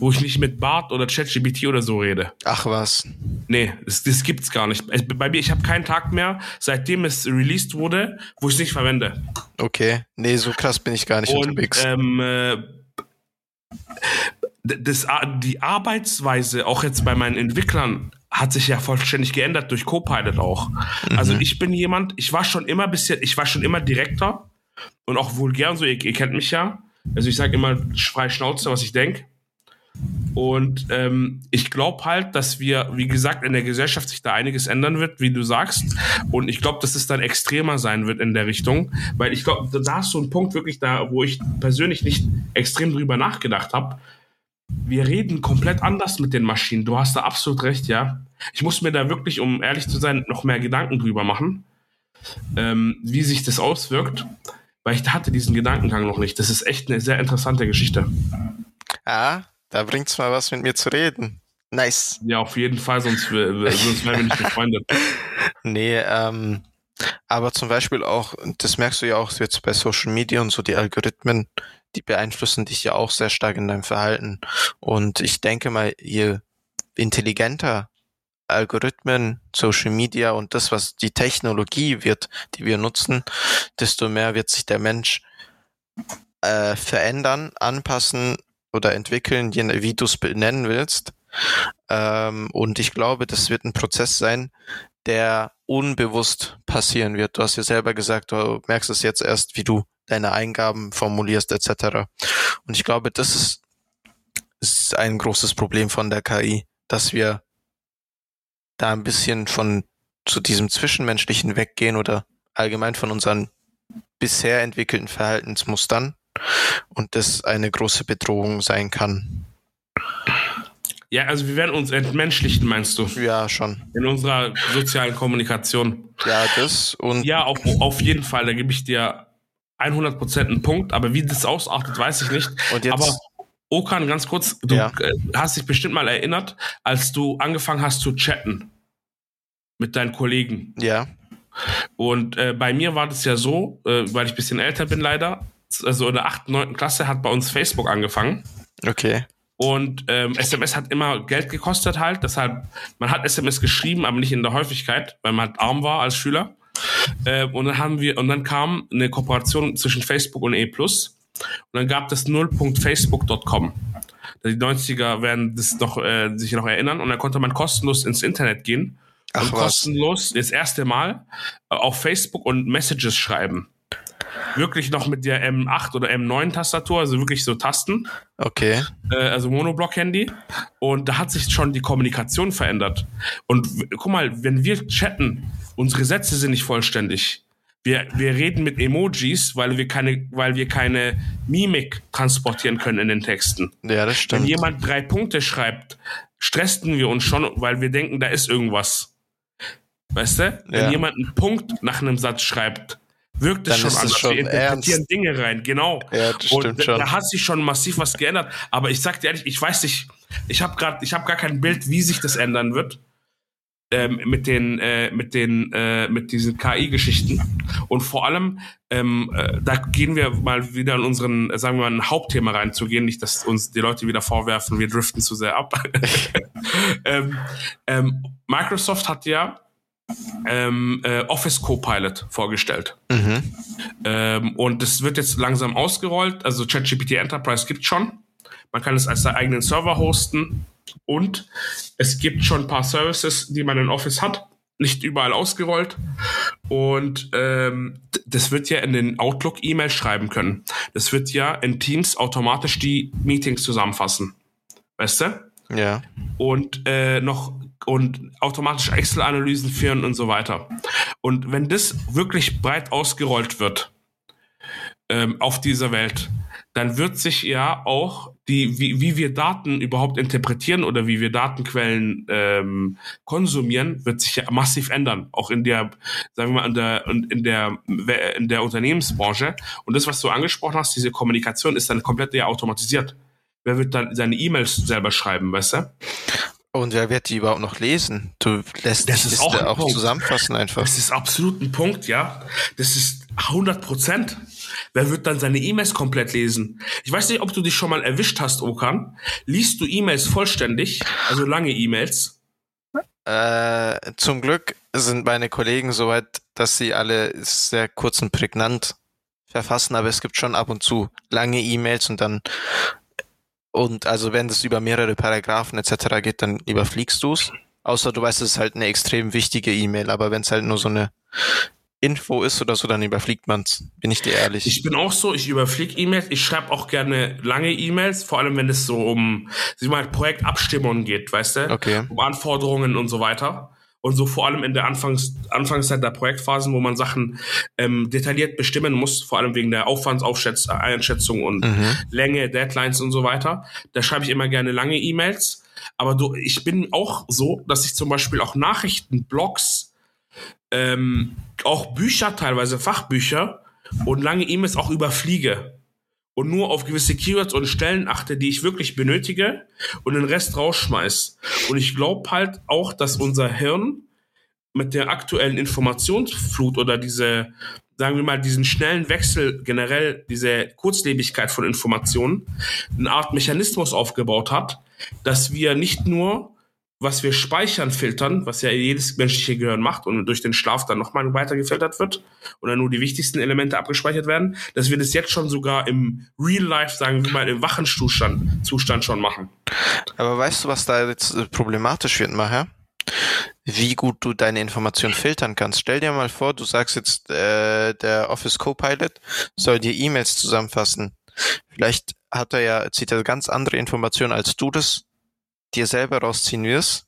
wo ich nicht mit Bart oder ChatGPT oder so rede. Ach was. Nee, das, das gibt's gar nicht. Bei mir, ich habe keinen Tag mehr, seitdem es released wurde, wo ich es nicht verwende. Okay. Nee, so krass bin ich gar nicht Und unterwegs. ähm, äh, das, die Arbeitsweise, auch jetzt bei meinen Entwicklern, hat sich ja vollständig geändert durch Copilot auch. Also ich bin jemand, ich war schon immer bisschen, ich war schon immer direkter und auch vulgär und so, ihr, ihr kennt mich ja. Also ich sage immer frei Schnauze, was ich denke. Und ähm, ich glaube halt, dass wir, wie gesagt, in der Gesellschaft sich da einiges ändern wird, wie du sagst. Und ich glaube, dass es dann extremer sein wird in der Richtung. Weil ich glaube, da ist so ein Punkt wirklich da, wo ich persönlich nicht extrem drüber nachgedacht habe. wir reden komplett anders mit den Maschinen. Du hast da absolut recht, ja. Ich muss mir da wirklich, um ehrlich zu sein, noch mehr Gedanken drüber machen, ähm, wie sich das auswirkt, weil ich hatte diesen Gedankengang noch nicht. Das ist echt eine sehr interessante Geschichte. Ah, da bringt's mal was mit mir zu reden. Nice. Ja, auf jeden Fall, sonst, sonst wären wir nicht befreundet. nee, ähm, aber zum Beispiel auch, das merkst du ja auch jetzt bei Social Media und so, die Algorithmen, die beeinflussen dich ja auch sehr stark in deinem Verhalten. Und ich denke mal, je intelligenter Algorithmen, Social Media und das, was die Technologie wird, die wir nutzen, desto mehr wird sich der Mensch äh, verändern, anpassen oder entwickeln, je, wie du es benennen willst. Ähm, und ich glaube, das wird ein Prozess sein, der unbewusst passieren wird. Du hast ja selber gesagt, du merkst es jetzt erst, wie du deine Eingaben formulierst etc. Und ich glaube, das ist, ist ein großes Problem von der KI, dass wir da ein bisschen von zu diesem Zwischenmenschlichen weggehen oder allgemein von unseren bisher entwickelten Verhaltensmustern und das eine große Bedrohung sein kann. Ja, also wir werden uns entmenschlichen, meinst du? Ja, schon. In unserer sozialen Kommunikation. Ja, das und. Ja, auf, auf jeden Fall, da gebe ich dir 100% einen Punkt, aber wie das ausartet, weiß ich nicht. Und jetzt, aber Okan, ganz kurz, du ja. Äh, hast dich bestimmt mal erinnert, als du angefangen hast zu chatten mit deinen Kollegen. Ja. Und äh, bei mir war das ja so, äh, weil ich ein bisschen älter bin leider, also in der 8., 9. Klasse hat bei uns Facebook angefangen. Okay. Und ähm, SMS hat immer Geld gekostet halt. Deshalb, man hat SMS geschrieben, aber nicht in der Häufigkeit, weil man halt arm war als Schüler. Äh, und dann haben wir, und dann kam eine Kooperation zwischen Facebook und E+. Und dann gab es 0.facebook.com. Die 90er werden das noch, äh, sich noch erinnern. Und dann konnte man kostenlos ins Internet gehen. Ach, und kostenlos das erste Mal äh, auf Facebook und Messages schreiben wirklich noch mit der M8 oder M9-Tastatur, also wirklich so Tasten. Okay. Äh, also Monoblock-Handy. Und da hat sich schon die Kommunikation verändert. Und guck mal, wenn wir chatten, unsere Sätze sind nicht vollständig. Wir, wir reden mit Emojis, weil wir keine, weil wir keine Mimik transportieren können in den Texten. Ja, das stimmt. Wenn jemand drei Punkte schreibt, stressen wir uns schon, weil wir denken, da ist irgendwas. Weißt du? Wenn ja. jemand einen Punkt nach einem Satz schreibt, wirkt es schon anders. Schon wir interpretieren ernst. Dinge rein, genau. Ja, das und stimmt schon. da hat sich schon massiv was geändert. Aber ich sag dir ehrlich, ich weiß nicht, ich habe gerade, ich habe gar kein Bild, wie sich das ändern wird. Ähm, mit den, äh, mit den, äh, mit diesen KI-Geschichten. Und vor allem, ähm, äh, da gehen wir mal wieder in unseren, äh, sagen wir mal, ein Hauptthema reinzugehen, nicht, dass uns die Leute wieder vorwerfen, wir driften zu sehr ab. ähm, ähm, Microsoft hat ja ähm, äh, Office Copilot vorgestellt. Mhm. Ähm, und das wird jetzt langsam ausgerollt. Also ChatGPT Enterprise gibt schon. Man kann es als seinen eigenen Server hosten. Und es gibt schon ein paar Services, die man in Office hat. Nicht überall ausgerollt. Und ähm, das wird ja in den Outlook-E-Mails schreiben können. Das wird ja in Teams automatisch die Meetings zusammenfassen. Weißt du? Ja. Und äh, noch und automatisch Excel-Analysen führen und so weiter. Und wenn das wirklich breit ausgerollt wird ähm, auf dieser Welt, dann wird sich ja auch die, wie, wie wir Daten überhaupt interpretieren oder wie wir Datenquellen ähm, konsumieren, wird sich ja massiv ändern. Auch in der, sagen wir mal, in der, in der, in der Unternehmensbranche. Und das, was du angesprochen hast, diese Kommunikation ist dann komplett ja automatisiert. Wer wird dann seine E-Mails selber schreiben, weißt du? Und wer wird die überhaupt noch lesen? Du lässt das ist auch, auch zusammenfassen einfach. Das ist absolut ein Punkt, ja. Das ist 100 Prozent. Wer wird dann seine E-Mails komplett lesen? Ich weiß nicht, ob du dich schon mal erwischt hast, Okan. Liest du E-Mails vollständig, also lange E-Mails? Äh, zum Glück sind meine Kollegen soweit, dass sie alle sehr kurz und prägnant verfassen, aber es gibt schon ab und zu lange E-Mails und dann und also wenn es über mehrere Paragraphen etc. geht, dann überfliegst du es. Außer du weißt, es ist halt eine extrem wichtige E-Mail, aber wenn es halt nur so eine Info ist oder so, dann überfliegt man's. Bin ich dir ehrlich. Ich bin auch so, ich überfliege E-Mails. Ich schreibe auch gerne lange E-Mails, vor allem wenn es so um, mal, Projektabstimmungen geht, weißt du? Okay. Um Anforderungen und so weiter. und so vor allem in der Anfangs Anfangszeit der Projektphasen, wo man Sachen ähm, detailliert bestimmen muss, vor allem wegen der Aufwandseinschätzung und mhm. Länge, Deadlines und so weiter. Da schreibe ich immer gerne lange E-Mails. Aber du, ich bin auch so, dass ich zum Beispiel auch Nachrichten, Blogs, ähm, auch Bücher, teilweise Fachbücher und lange E-Mails auch überfliege und nur auf gewisse Keywords und Stellen achte, die ich wirklich benötige und den Rest rausschmeiß. Und ich glaube halt auch, dass unser Hirn mit der aktuellen Informationsflut oder diese, sagen wir mal, diesen schnellen Wechsel generell, diese Kurzlebigkeit von Informationen, eine Art Mechanismus aufgebaut hat, dass wir nicht nur was wir speichern, filtern, was ja jedes menschliche Gehirn macht und durch den Schlaf dann nochmal weiter gefiltert wird oder nur die wichtigsten Elemente abgespeichert werden, dass wir das jetzt schon sogar im Real Life, sagen wir mal, im wachen Zustand, Zustand schon machen. Aber weißt du, was da jetzt äh, problematisch wird, Maher? Wie gut du deine Informationen filtern kannst. Stell dir mal vor, du sagst jetzt, äh, der Office Copilot soll dir E-Mails zusammenfassen. Vielleicht hat er ja, zieht er ganz andere Informationen, als du das dir selber rausziehen wirst.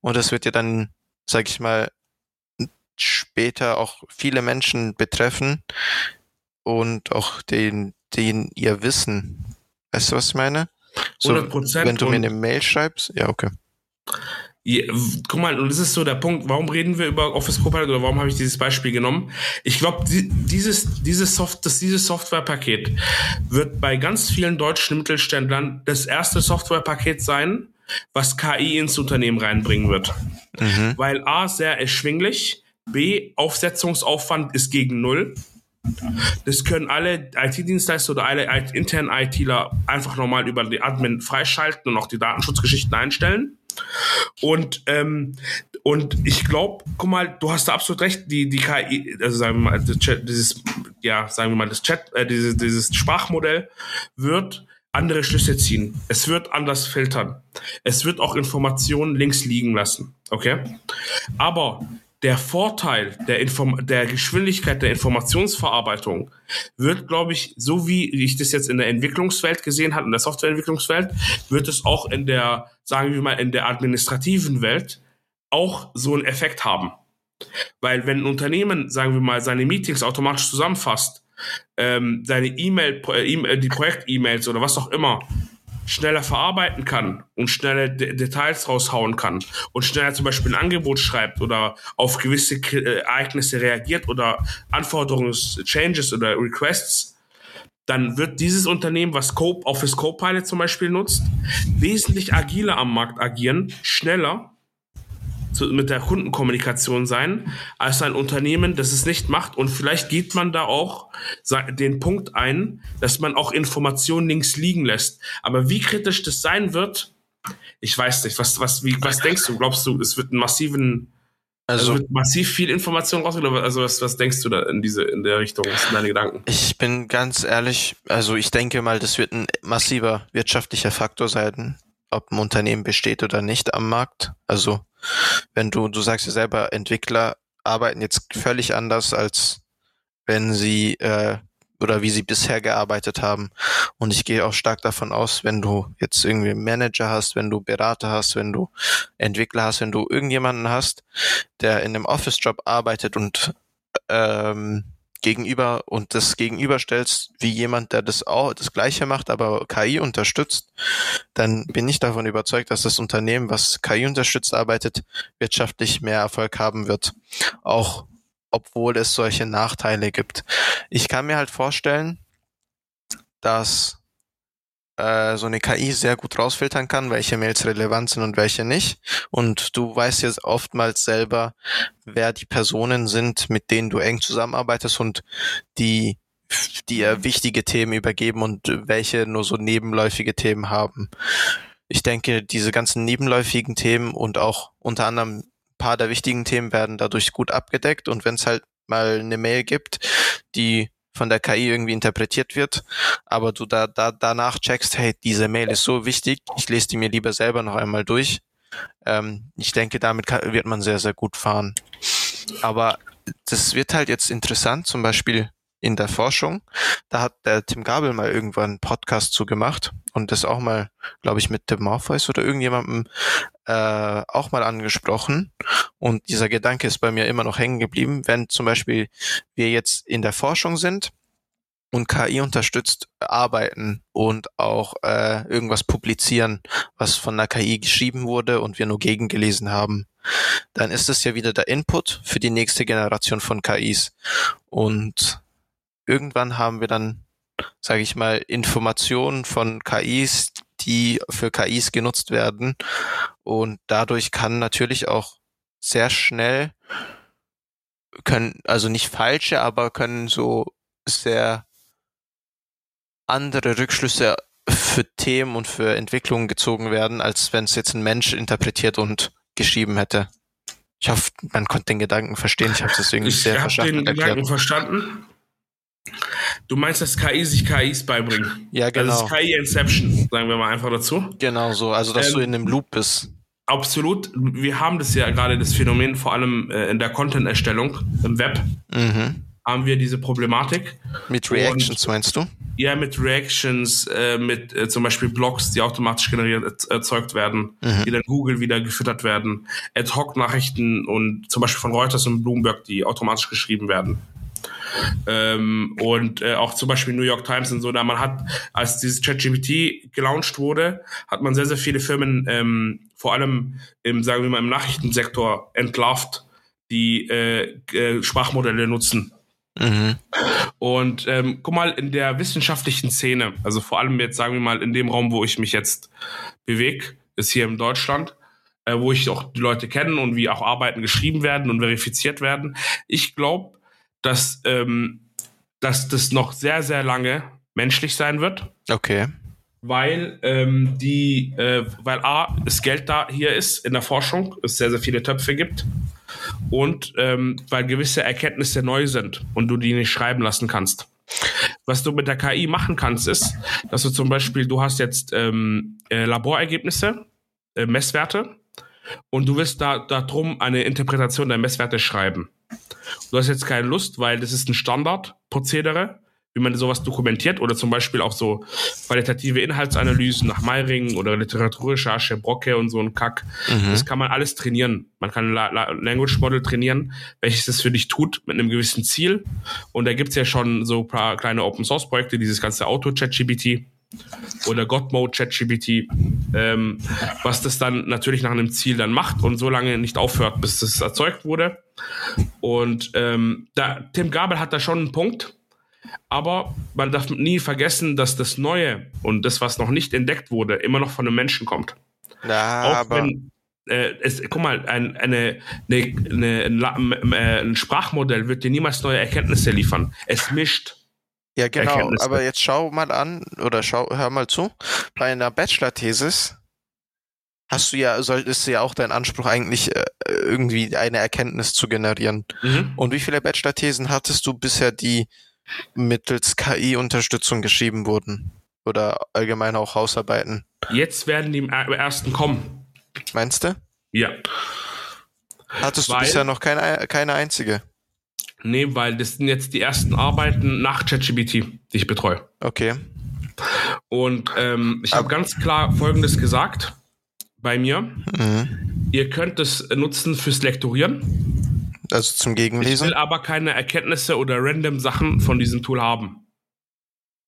Und das wird dir dann, sag ich mal, später auch viele Menschen betreffen und auch den, den ihr Wissen. Weißt du, was ich meine? So, 100%. Wenn du mir eine Mail schreibst, ja, okay. Ja, guck mal, und das ist so der Punkt, warum reden wir über Office Copilot oder warum habe ich dieses Beispiel genommen? Ich glaube, dieses, dieses, Soft, das, dieses Softwarepaket wird bei ganz vielen deutschen Mittelständlern das erste Softwarepaket sein, was KI ins Unternehmen reinbringen wird. Mhm. Weil A, sehr erschwinglich, B, Aufsetzungsaufwand ist gegen Null. Das können alle IT-Dienstleister oder alle internen ITler einfach normal über die Admin freischalten und auch die Datenschutzgeschichten einstellen. Und, ähm, und ich glaube, guck mal, du hast da absolut recht, die, die KI, also sagen wir mal, das Chat, dieses, ja, sagen wir mal, das Chat, äh, dieses, dieses Sprachmodell wird andere Schlüsse ziehen. Es wird anders filtern. Es wird auch Informationen links liegen lassen. Okay? Aber der Vorteil der, Inform der Geschwindigkeit der Informationsverarbeitung wird, glaube ich, so wie ich das jetzt in der Entwicklungswelt gesehen habe, in der Softwareentwicklungswelt, wird es auch in der, sagen wir mal, in der administrativen Welt auch so einen Effekt haben. Weil wenn ein Unternehmen, sagen wir mal, seine Meetings automatisch zusammenfasst, ähm, seine E-Mail, e die Projekt-E-Mails oder was auch immer schneller verarbeiten kann und schneller De Details raushauen kann und schneller zum Beispiel ein Angebot schreibt oder auf gewisse äh, Ereignisse reagiert oder Anforderungs-Changes oder Requests, dann wird dieses Unternehmen, was Cope, Office Copilot zum Beispiel nutzt, wesentlich agiler am Markt agieren, schneller zu, mit der Kundenkommunikation sein, als ein Unternehmen, das es nicht macht. Und vielleicht geht man da auch den Punkt ein, dass man auch Informationen links liegen lässt. Aber wie kritisch das sein wird, ich weiß nicht. Was, was, wie, was denkst du? Glaubst du, es wird einen massiven, also, also wird massiv viel Information rausgehen? Also was, was denkst du da in diese, in der Richtung? Was sind deine Gedanken? Ich bin ganz ehrlich, also ich denke mal, das wird ein massiver wirtschaftlicher Faktor sein, ob ein Unternehmen besteht oder nicht am Markt. Also wenn du, du sagst ja selber, Entwickler arbeiten jetzt völlig anders, als wenn sie äh, oder wie sie bisher gearbeitet haben. Und ich gehe auch stark davon aus, wenn du jetzt irgendwie Manager hast, wenn du Berater hast, wenn du Entwickler hast, wenn du irgendjemanden hast, der in einem Office-Job arbeitet und ähm, gegenüber und das gegenüberstellst wie jemand, der das auch das Gleiche macht, aber KI unterstützt, dann bin ich davon überzeugt, dass das Unternehmen, was KI unterstützt arbeitet, wirtschaftlich mehr Erfolg haben wird. Auch obwohl es solche Nachteile gibt. Ich kann mir halt vorstellen, dass äh, so eine KI sehr gut rausfiltern kann, welche Mails relevant sind und welche nicht. Und du weißt jetzt oftmals selber, wer die Personen sind, mit denen du eng zusammenarbeitest und die dir wichtige Themen übergeben und welche nur so nebenläufige Themen haben. Ich denke, diese ganzen nebenläufigen Themen und auch unter anderem ein paar der wichtigen Themen werden dadurch gut abgedeckt. Und wenn es halt mal eine Mail gibt, die von der KI irgendwie interpretiert wird, aber du da, da danach checkst, hey, diese Mail ist so wichtig, ich lese die mir lieber selber noch einmal durch. Ähm, ich denke, damit kann, wird man sehr, sehr gut fahren. Aber das wird halt jetzt interessant, zum Beispiel in der Forschung. Da hat der Tim Gabel mal irgendwann einen Podcast zu gemacht und das auch mal, glaube ich, mit dem Morpheus oder irgendjemandem äh, auch mal angesprochen. Und dieser Gedanke ist bei mir immer noch hängen geblieben, wenn zum Beispiel wir jetzt in der Forschung sind und KI unterstützt arbeiten und auch äh, irgendwas publizieren, was von der KI geschrieben wurde und wir nur gegengelesen haben, dann ist es ja wieder der Input für die nächste Generation von KIs. Und irgendwann haben wir dann, sage ich mal, Informationen von KIs, die für KIs genutzt werden. Und dadurch kann natürlich auch sehr schnell können, also nicht falsche, aber können so sehr andere Rückschlüsse für Themen und für Entwicklungen gezogen werden, als wenn es jetzt ein Mensch interpretiert und geschrieben hätte. Ich hoffe, man konnte den Gedanken verstehen. Ich habe es irgendwie Ich sehr habe den erklärt. Gedanken verstanden. Du meinst, dass KI sich KIs beibringen? Ja, genau. Das ist KI-Inception, sagen wir mal einfach dazu. Genau so, also dass Ähm, du in einem Loop bist. Absolut. Wir haben das ja gerade, das Phänomen, vor allem äh, in der Content-Erstellung im Web, Mhm. haben wir diese Problematik. Mit Reactions meinst du? Ja, mit Reactions, äh, mit äh, zum Beispiel Blogs, die automatisch generiert erzeugt werden, Mhm. die dann Google wieder gefüttert werden, Ad-Hoc-Nachrichten und zum Beispiel von Reuters und Bloomberg, die automatisch geschrieben werden. Ähm, und äh, auch zum Beispiel New York Times und so, da man hat, als dieses ChatGPT gelauncht wurde, hat man sehr, sehr viele Firmen, ähm, vor allem im, sagen wir mal, im Nachrichtensektor entlarvt, die äh, äh, Sprachmodelle nutzen. Mhm. Und ähm, guck mal, in der wissenschaftlichen Szene, also vor allem jetzt sagen wir mal in dem Raum, wo ich mich jetzt bewege, ist hier in Deutschland, äh, wo ich auch die Leute kenne und wie auch Arbeiten geschrieben werden und verifiziert werden. Ich glaube, dass, ähm, dass das noch sehr, sehr lange menschlich sein wird, Okay. weil ähm, die, äh, weil A, das Geld da hier ist in der Forschung, es sehr, sehr viele Töpfe gibt und ähm, weil gewisse Erkenntnisse neu sind und du die nicht schreiben lassen kannst. Was du mit der KI machen kannst, ist, dass du zum Beispiel, du hast jetzt ähm, äh, Laborergebnisse, äh, Messwerte und du willst da darum eine Interpretation der Messwerte schreiben. Du hast jetzt keine Lust, weil das ist ein Standardprozedere, wie man sowas dokumentiert oder zum Beispiel auch so qualitative Inhaltsanalysen nach Meiring oder Literaturrecherche, Brocke und so ein Kack. Mhm. Das kann man alles trainieren. Man kann ein La La Language Model trainieren, welches das für dich tut mit einem gewissen Ziel. Und da gibt's ja schon so ein paar kleine Open Source Projekte, dieses ganze Auto-ChatGPT oder God Mode ChatGPT, ähm, was das dann natürlich nach einem Ziel dann macht und so lange nicht aufhört, bis das erzeugt wurde. Und ähm, da, Tim Gabel hat da schon einen Punkt, aber man darf nie vergessen, dass das Neue und das, was noch nicht entdeckt wurde, immer noch von einem Menschen kommt. Ja, Auch aber wenn äh, es, guck mal, ein, eine, eine, eine, ein, äh, ein Sprachmodell wird dir niemals neue Erkenntnisse liefern. Es mischt. Ja genau, Erkenntnisse. aber jetzt schau mal an oder schau hör mal zu. Bei einer Bachelor-Thesis hast du ja solltest du ja auch deinen Anspruch eigentlich äh, irgendwie eine Erkenntnis zu generieren. Mhm. Und wie viele Bachelor-Thesen hattest du bisher, die mittels KI-Unterstützung geschrieben wurden? Oder allgemein auch Hausarbeiten? Jetzt werden die im er- ersten kommen. Meinst du? Ja. Hattest du Weil- bisher noch keine, keine einzige? Nee, weil das sind jetzt die ersten Arbeiten nach ChatGPT, die ich betreue. Okay. Und ähm, ich habe ganz klar Folgendes gesagt bei mir. Mhm. Ihr könnt es nutzen fürs Lektorieren. Also zum Ich Gegenlesen? will aber keine Erkenntnisse oder random Sachen von diesem Tool haben.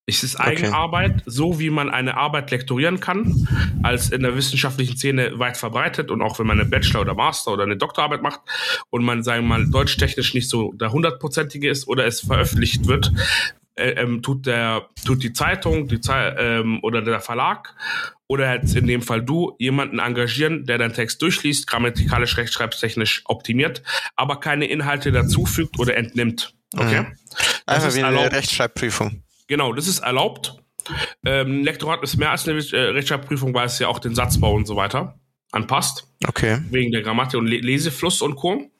Es ist Okay. Eigenarbeit, so wie man eine Arbeit lektorieren kann, als in der wissenschaftlichen Szene weit verbreitet und auch wenn man eine Bachelor- oder Master- oder eine Doktorarbeit macht und man, sagen wir mal, deutschtechnisch nicht so der hundertprozentige ist oder es veröffentlicht wird, äh, ähm, tut der tut die Zeitung die Zei ähm, oder der Verlag oder jetzt in dem Fall du jemanden engagieren, der deinen Text durchliest, grammatikalisch, rechtschreibstechnisch optimiert, aber keine Inhalte dazufügt oder entnimmt. Okay? Mhm. Das Einfach ist wie eine erlaubt. Rechtschreibprüfung. Genau, das ist erlaubt. Ähm, ein Lektorat ist mehr als eine äh, Rechtschreibprüfung, weil es ja auch den Satzbau und so weiter anpasst, Okay. wegen der Grammatik und Le Lesefluss und Co.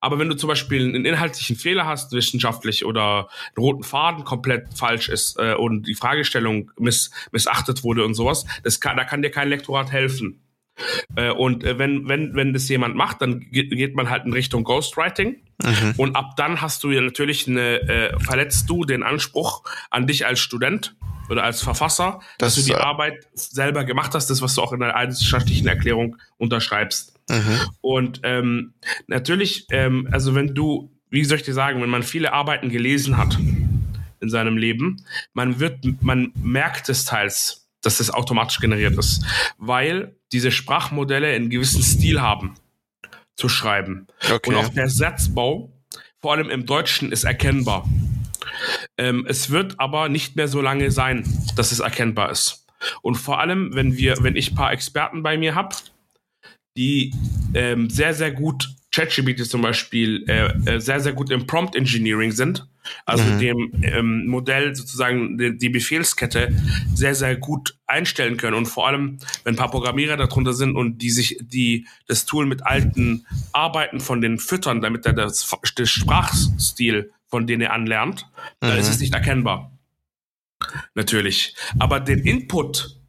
Aber wenn du zum Beispiel einen inhaltlichen Fehler hast, wissenschaftlich oder einen roten Faden komplett falsch ist äh, und die Fragestellung miss missachtet wurde und sowas, das kann, da kann dir kein Lektorat helfen. Äh, und äh, wenn, wenn, wenn das jemand macht, dann ge geht man halt in Richtung Ghostwriting. Mhm. Und ab dann hast du ja natürlich eine, äh, verletzt du den Anspruch an dich als Student oder als Verfasser, das, dass du die äh, Arbeit selber gemacht hast, das, was du auch in der eidesstattlichen Erklärung unterschreibst. Mhm. Und ähm, natürlich, ähm, also wenn du, wie soll ich dir sagen, wenn man viele Arbeiten gelesen hat in seinem Leben, man wird, man merkt es teils, dass das automatisch generiert ist, weil diese Sprachmodelle einen gewissen Stil haben zu schreiben. Okay. Und auch der Satzbau, vor allem im Deutschen, ist erkennbar. Ähm, es wird aber nicht mehr so lange sein, dass es erkennbar ist. Und vor allem, wenn wir, wenn ich paar Experten bei mir habe, die ähm, sehr, sehr gut ChatGPT zum Beispiel äh, äh, sehr, sehr gut im Prompt Engineering sind, also mhm. dem ähm, Modell sozusagen die, die, Befehlskette sehr, sehr gut einstellen können. Und vor allem, wenn ein paar Programmierer darunter sind und die sich die das Tool mit alten Arbeiten von den füttern, damit er das, das Sprachstil von denen er anlernt, mhm. dann ist es nicht erkennbar. Natürlich. Aber den Input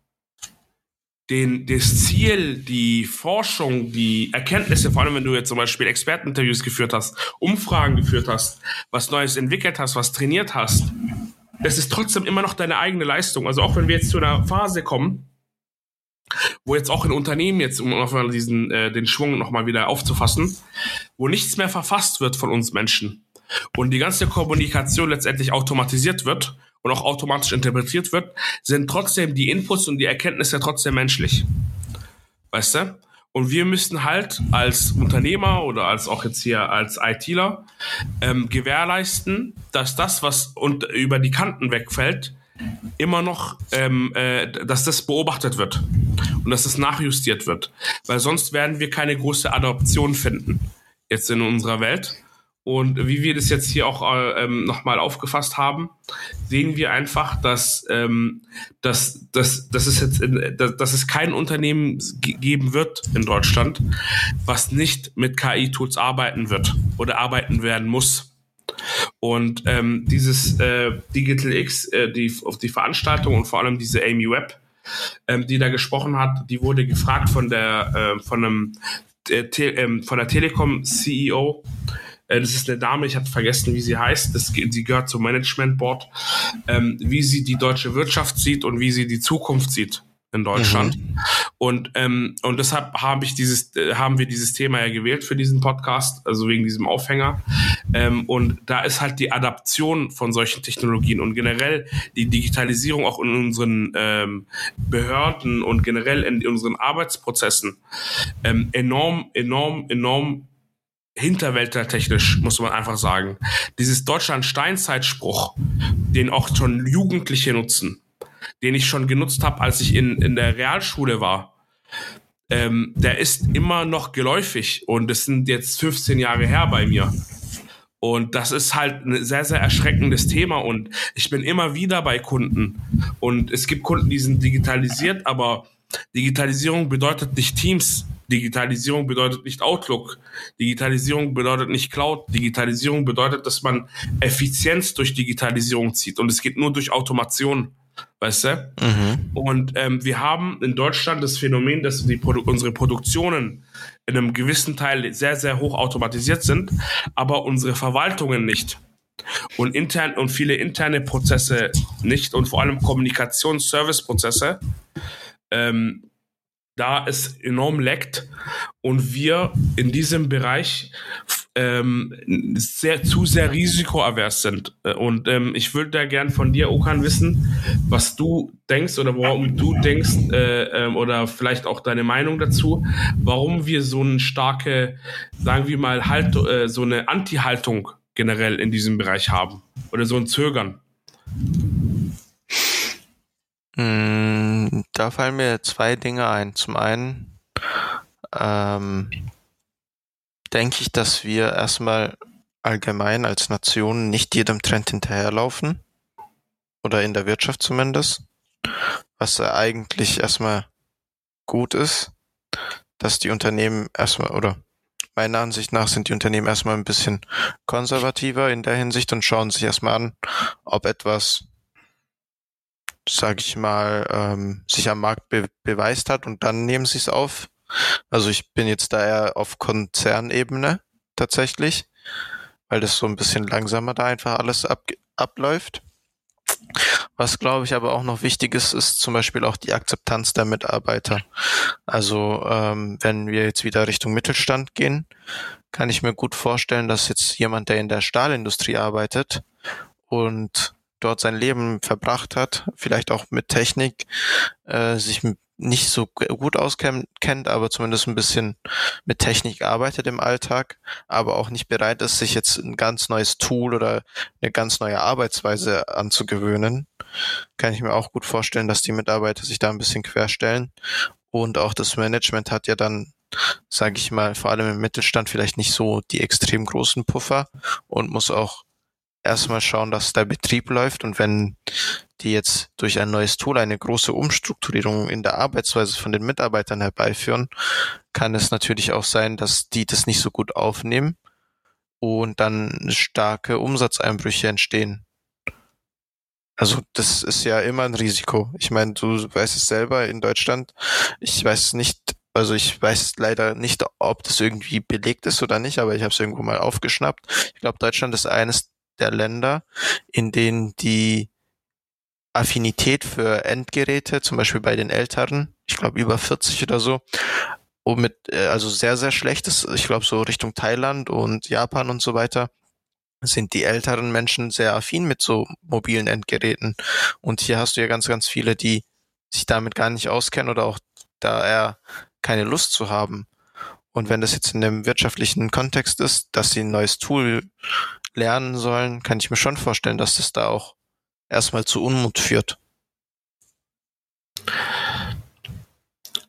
den, das Ziel, die Forschung, die Erkenntnisse, vor allem wenn du jetzt zum Beispiel Experteninterviews geführt hast, Umfragen geführt hast, was Neues entwickelt hast, was trainiert hast, das ist trotzdem immer noch deine eigene Leistung. Also auch wenn wir jetzt zu einer Phase kommen, wo jetzt auch in Unternehmen jetzt, um nochmal diesen, äh, den Schwung nochmal wieder aufzufassen, wo nichts mehr verfasst wird von uns Menschen und die ganze Kommunikation letztendlich automatisiert wird und auch automatisch interpretiert wird, sind trotzdem die Inputs und die Erkenntnisse trotzdem menschlich. Weißt du? Und wir müssen halt als Unternehmer oder als auch jetzt hier als ITler ähm, gewährleisten, dass das, was und über die Kanten wegfällt, immer noch, ähm, äh, dass das beobachtet wird und dass das nachjustiert wird. Weil sonst werden wir keine große Adoption finden jetzt in unserer Welt. Und wie wir das jetzt hier auch äh, ähm, nochmal aufgefasst haben, sehen wir einfach, dass, ähm, dass, dass, dass, es jetzt in, dass, dass es kein Unternehmen geben wird in Deutschland, was nicht mit KI-Tools arbeiten wird oder arbeiten werden muss. Und ähm, dieses äh, Digital X, äh, die, auf die Veranstaltung und vor allem diese Amy Webb, ähm, die da gesprochen hat, die wurde gefragt von der äh, von einem äh, äh, von der Telekom CEO, das ist eine Dame, ich habe vergessen, wie sie heißt. Das, sie gehört zum Management Board. Ähm, wie sie die deutsche Wirtschaft sieht und wie sie die Zukunft sieht in Deutschland. Mhm. Und ähm, und deshalb habe ich dieses äh, haben wir dieses Thema ja gewählt für diesen Podcast, also wegen diesem Aufhänger. Ähm, und da ist halt die Adaption von solchen Technologien und generell die Digitalisierung auch in unseren ähm, Behörden und generell in unseren Arbeitsprozessen ähm, enorm enorm enorm hinterwäldlertechnisch, muss man einfach sagen. Dieses Deutschland-Steinzeitspruch, den auch schon Jugendliche nutzen, den ich schon genutzt habe, als ich in, in der Realschule war, ähm, der ist immer noch geläufig und es sind jetzt 15 Jahre her bei mir. Und das ist halt ein sehr, sehr erschreckendes Thema. Und ich bin immer wieder bei Kunden. Und es gibt Kunden, die sind digitalisiert, aber Digitalisierung bedeutet nicht Teams. Digitalisierung bedeutet nicht Outlook. Digitalisierung bedeutet nicht Cloud. Digitalisierung bedeutet, dass man Effizienz durch Digitalisierung zieht. Und es geht nur durch Automation. Weißt du? Mhm. Und ähm, wir haben in Deutschland das Phänomen, dass die Produ unsere Produktionen in einem gewissen Teil sehr, sehr hoch automatisiert sind, aber unsere Verwaltungen nicht. Und intern und viele interne Prozesse nicht und vor allem Kommunikations-Service-Prozesse ähm, da es enorm leckt und wir in diesem Bereich ähm, sehr zu sehr risikoavers sind. Und ähm, ich würde da gern von dir, Okan, wissen, was du denkst oder warum du denkst äh, ähm, oder vielleicht auch deine Meinung dazu, warum wir so eine starke, sagen wir mal, halt, äh, so eine Anti-Haltung generell in diesem Bereich haben oder so ein Zögern. Mm, da fallen mir zwei Dinge ein. Zum einen ähm, denke ich, dass wir erstmal allgemein als Nation nicht jedem Trend hinterherlaufen. Oder in der Wirtschaft zumindest. Was eigentlich erstmal gut ist, dass die Unternehmen erstmal, oder meiner Ansicht nach sind die Unternehmen erstmal ein bisschen konservativer in der Hinsicht und schauen sich erstmal an, ob etwas sag ich mal, ähm, sich am Markt be beweist hat und dann nehmen sie es auf. Also ich bin jetzt da eher auf Konzernebene tatsächlich. weil das so ein bisschen langsamer da einfach alles ab, abläuft. Was glaube ich aber auch noch wichtig ist, ist zum Beispiel auch die Akzeptanz der Mitarbeiter. Also ähm, wenn wir jetzt wieder Richtung Mittelstand gehen, kann ich mir gut vorstellen, dass jetzt jemand, der in der Stahlindustrie arbeitet und dort sein Leben verbracht hat, vielleicht auch mit Technik, äh, sich nicht so gut auskennt, aber zumindest ein bisschen mit Technik arbeitet im Alltag, aber auch nicht bereit ist, sich jetzt ein ganz neues Tool oder eine ganz neue Arbeitsweise anzugewöhnen, kann ich mir auch gut vorstellen, dass die Mitarbeiter sich da ein bisschen querstellen. Und auch das Management hat ja dann, sage ich mal, vor allem im Mittelstand vielleicht nicht so die extrem großen Puffer und muss auch erstmal schauen, dass der Betrieb läuft und wenn die jetzt durch ein neues Tool eine große Umstrukturierung in der Arbeitsweise von den Mitarbeitern herbeiführen, kann es natürlich auch sein, dass die das nicht so gut aufnehmen und dann starke Umsatzeinbrüche entstehen. Also das ist ja immer ein Risiko. Ich meine, du weißt es selber in Deutschland. Ich weiß nicht, also ich weiß leider nicht, ob das irgendwie belegt ist oder nicht, aber ich habe es irgendwo mal aufgeschnappt. Ich glaube, Deutschland ist eines der Länder, in denen die Affinität für Endgeräte, zum Beispiel bei den Älteren, ich glaube über 40 oder so, und mit, äh, also sehr, sehr schlecht ist, ich glaube so Richtung Thailand und Japan und so weiter, sind die älteren Menschen sehr affin mit so mobilen Endgeräten. Und hier hast du ja ganz, ganz viele, die sich damit gar nicht auskennen oder auch da eher keine Lust zu haben. Und wenn das jetzt in einem wirtschaftlichen Kontext ist, dass sie ein neues Tool lernen sollen, kann ich mir schon vorstellen, dass das da auch erstmal zu Unmut führt.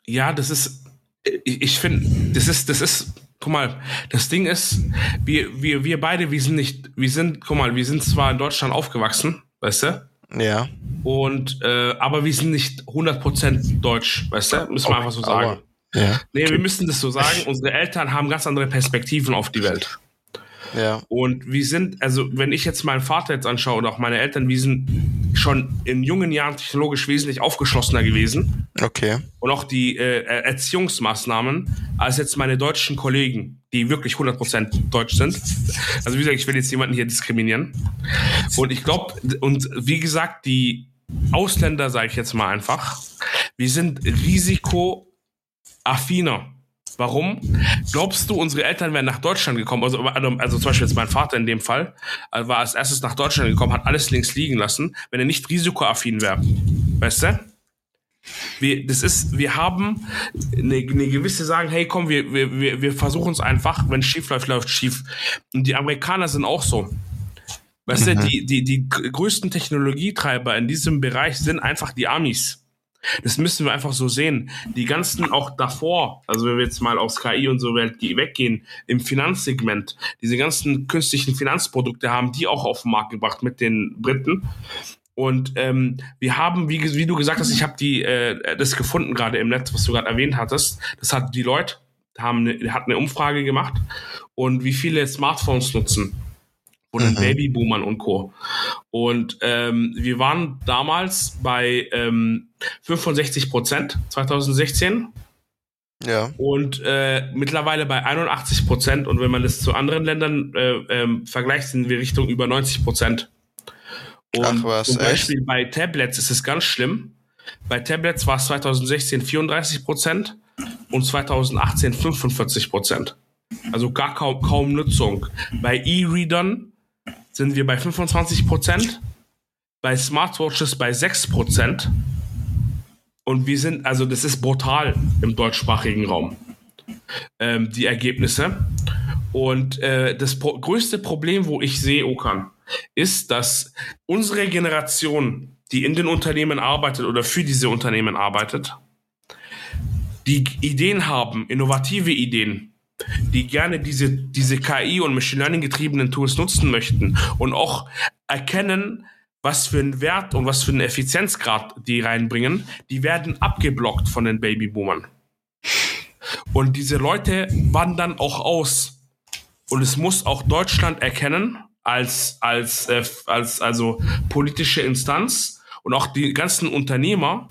Ja, das ist, ich, ich finde, das ist, das ist, guck mal, das Ding ist, wir, wir, wir beide, wir sind nicht, wir sind, guck mal, wir sind zwar in Deutschland aufgewachsen, weißt du? Ja. Und, äh, aber wir sind nicht 100% deutsch, weißt du? Müssen wir einfach so sagen. Aber, ja. Nee, wir müssen das so sagen. Unsere Eltern haben ganz andere Perspektiven auf die Welt. Ja. Und wir sind, also wenn ich jetzt meinen Vater jetzt anschaue und auch meine Eltern, wir sind schon in jungen Jahren technologisch wesentlich aufgeschlossener gewesen. Okay. Und auch die äh, Erziehungsmaßnahmen als jetzt meine deutschen Kollegen, die wirklich 100% deutsch sind. Also wie gesagt, ich will jetzt niemanden hier diskriminieren. Und ich glaube, und wie gesagt, die Ausländer, sage ich jetzt mal einfach, wir sind risikoaffiner Warum? Glaubst du, unsere Eltern wären nach Deutschland gekommen? Also, also, also zum Beispiel jetzt mein Vater in dem Fall äh, war als erstes nach Deutschland gekommen, hat alles links liegen lassen, wenn er nicht risikoaffin wäre. Weißt du? Wir, das ist, wir haben eine, eine gewisse sagen, hey komm, wir, wir, wir versuchen es einfach, wenn es schief läuft, läuft schief. Und die Amerikaner sind auch so. Weißt mhm. du, die, die, die größten Technologietreiber in diesem Bereich sind einfach die Amis. Das müssen wir einfach so sehen. Die ganzen auch davor, also wenn wir jetzt mal aus KI und so weggehen, im Finanzsegment, diese ganzen künstlichen Finanzprodukte haben die auch auf den Markt gebracht mit den Briten. Und ähm, wir haben, wie, wie du gesagt hast, ich habe die äh, das gefunden gerade im Netz, was du gerade erwähnt hattest. Das hat die Leute haben eine, hat eine Umfrage gemacht und wie viele Smartphones nutzen von den mhm. Babyboomern und Co. Und ähm, wir waren damals bei ähm, 65 Prozent 2016. Ja. Und äh, mittlerweile bei 81 Prozent. Und wenn man das zu anderen Ländern äh, ähm, vergleicht, sind wir Richtung über 90 Prozent. Und Ach was, zum Beispiel echt? bei Tablets ist es ganz schlimm. Bei Tablets war es 2016 34 Prozent und 2018 45 Prozent. Also gar kaum, kaum Nutzung. Bei E-Readern sind wir bei 25 Prozent, bei Smartwatches bei 6 Prozent. Und wir sind, also das ist brutal im deutschsprachigen Raum, ähm, die Ergebnisse. Und äh, das pro größte Problem, wo ich sehe, Okan, ist, dass unsere Generation, die in den Unternehmen arbeitet oder für diese Unternehmen arbeitet, die Ideen haben, innovative Ideen, die gerne diese, diese KI und Machine Learning getriebenen Tools nutzen möchten und auch erkennen, was für einen Wert und was für einen Effizienzgrad die reinbringen, die werden abgeblockt von den Babyboomern. Und diese Leute wandern auch aus. Und es muss auch Deutschland erkennen als, als, äh, als also politische Instanz und auch die ganzen Unternehmer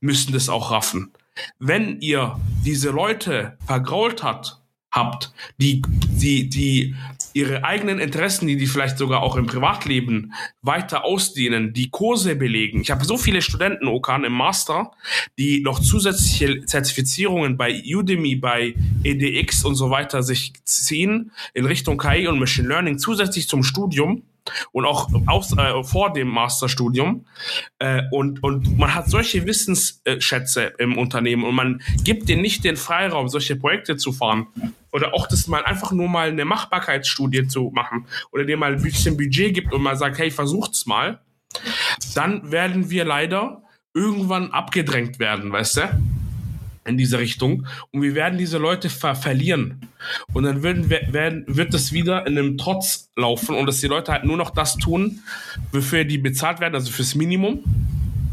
müssen das auch raffen. Wenn ihr diese Leute vergrault habt habt, die, die, die ihre eigenen Interessen, die die vielleicht sogar auch im Privatleben weiter ausdehnen, die Kurse belegen. Ich habe so viele Studenten, Okan, im Master, die noch zusätzliche Zertifizierungen bei Udemy, bei EDX und so weiter sich ziehen in Richtung KI und Machine Learning zusätzlich zum Studium und auch aus, äh, vor dem Masterstudium. Äh, und, und man hat solche Wissensschätze im Unternehmen und man gibt denen nicht den Freiraum, solche Projekte zu fahren. Oder auch das mal einfach nur mal eine Machbarkeitsstudie zu machen oder dir mal ein bisschen Budget gibt und mal sagt, hey, versucht's mal. Dann werden wir leider irgendwann abgedrängt werden, weißt du? In diese Richtung und wir werden diese Leute ver verlieren. Und dann würden, werden, wird das wieder in einem Trotz laufen und dass die Leute halt nur noch das tun, wofür die bezahlt werden, also fürs Minimum.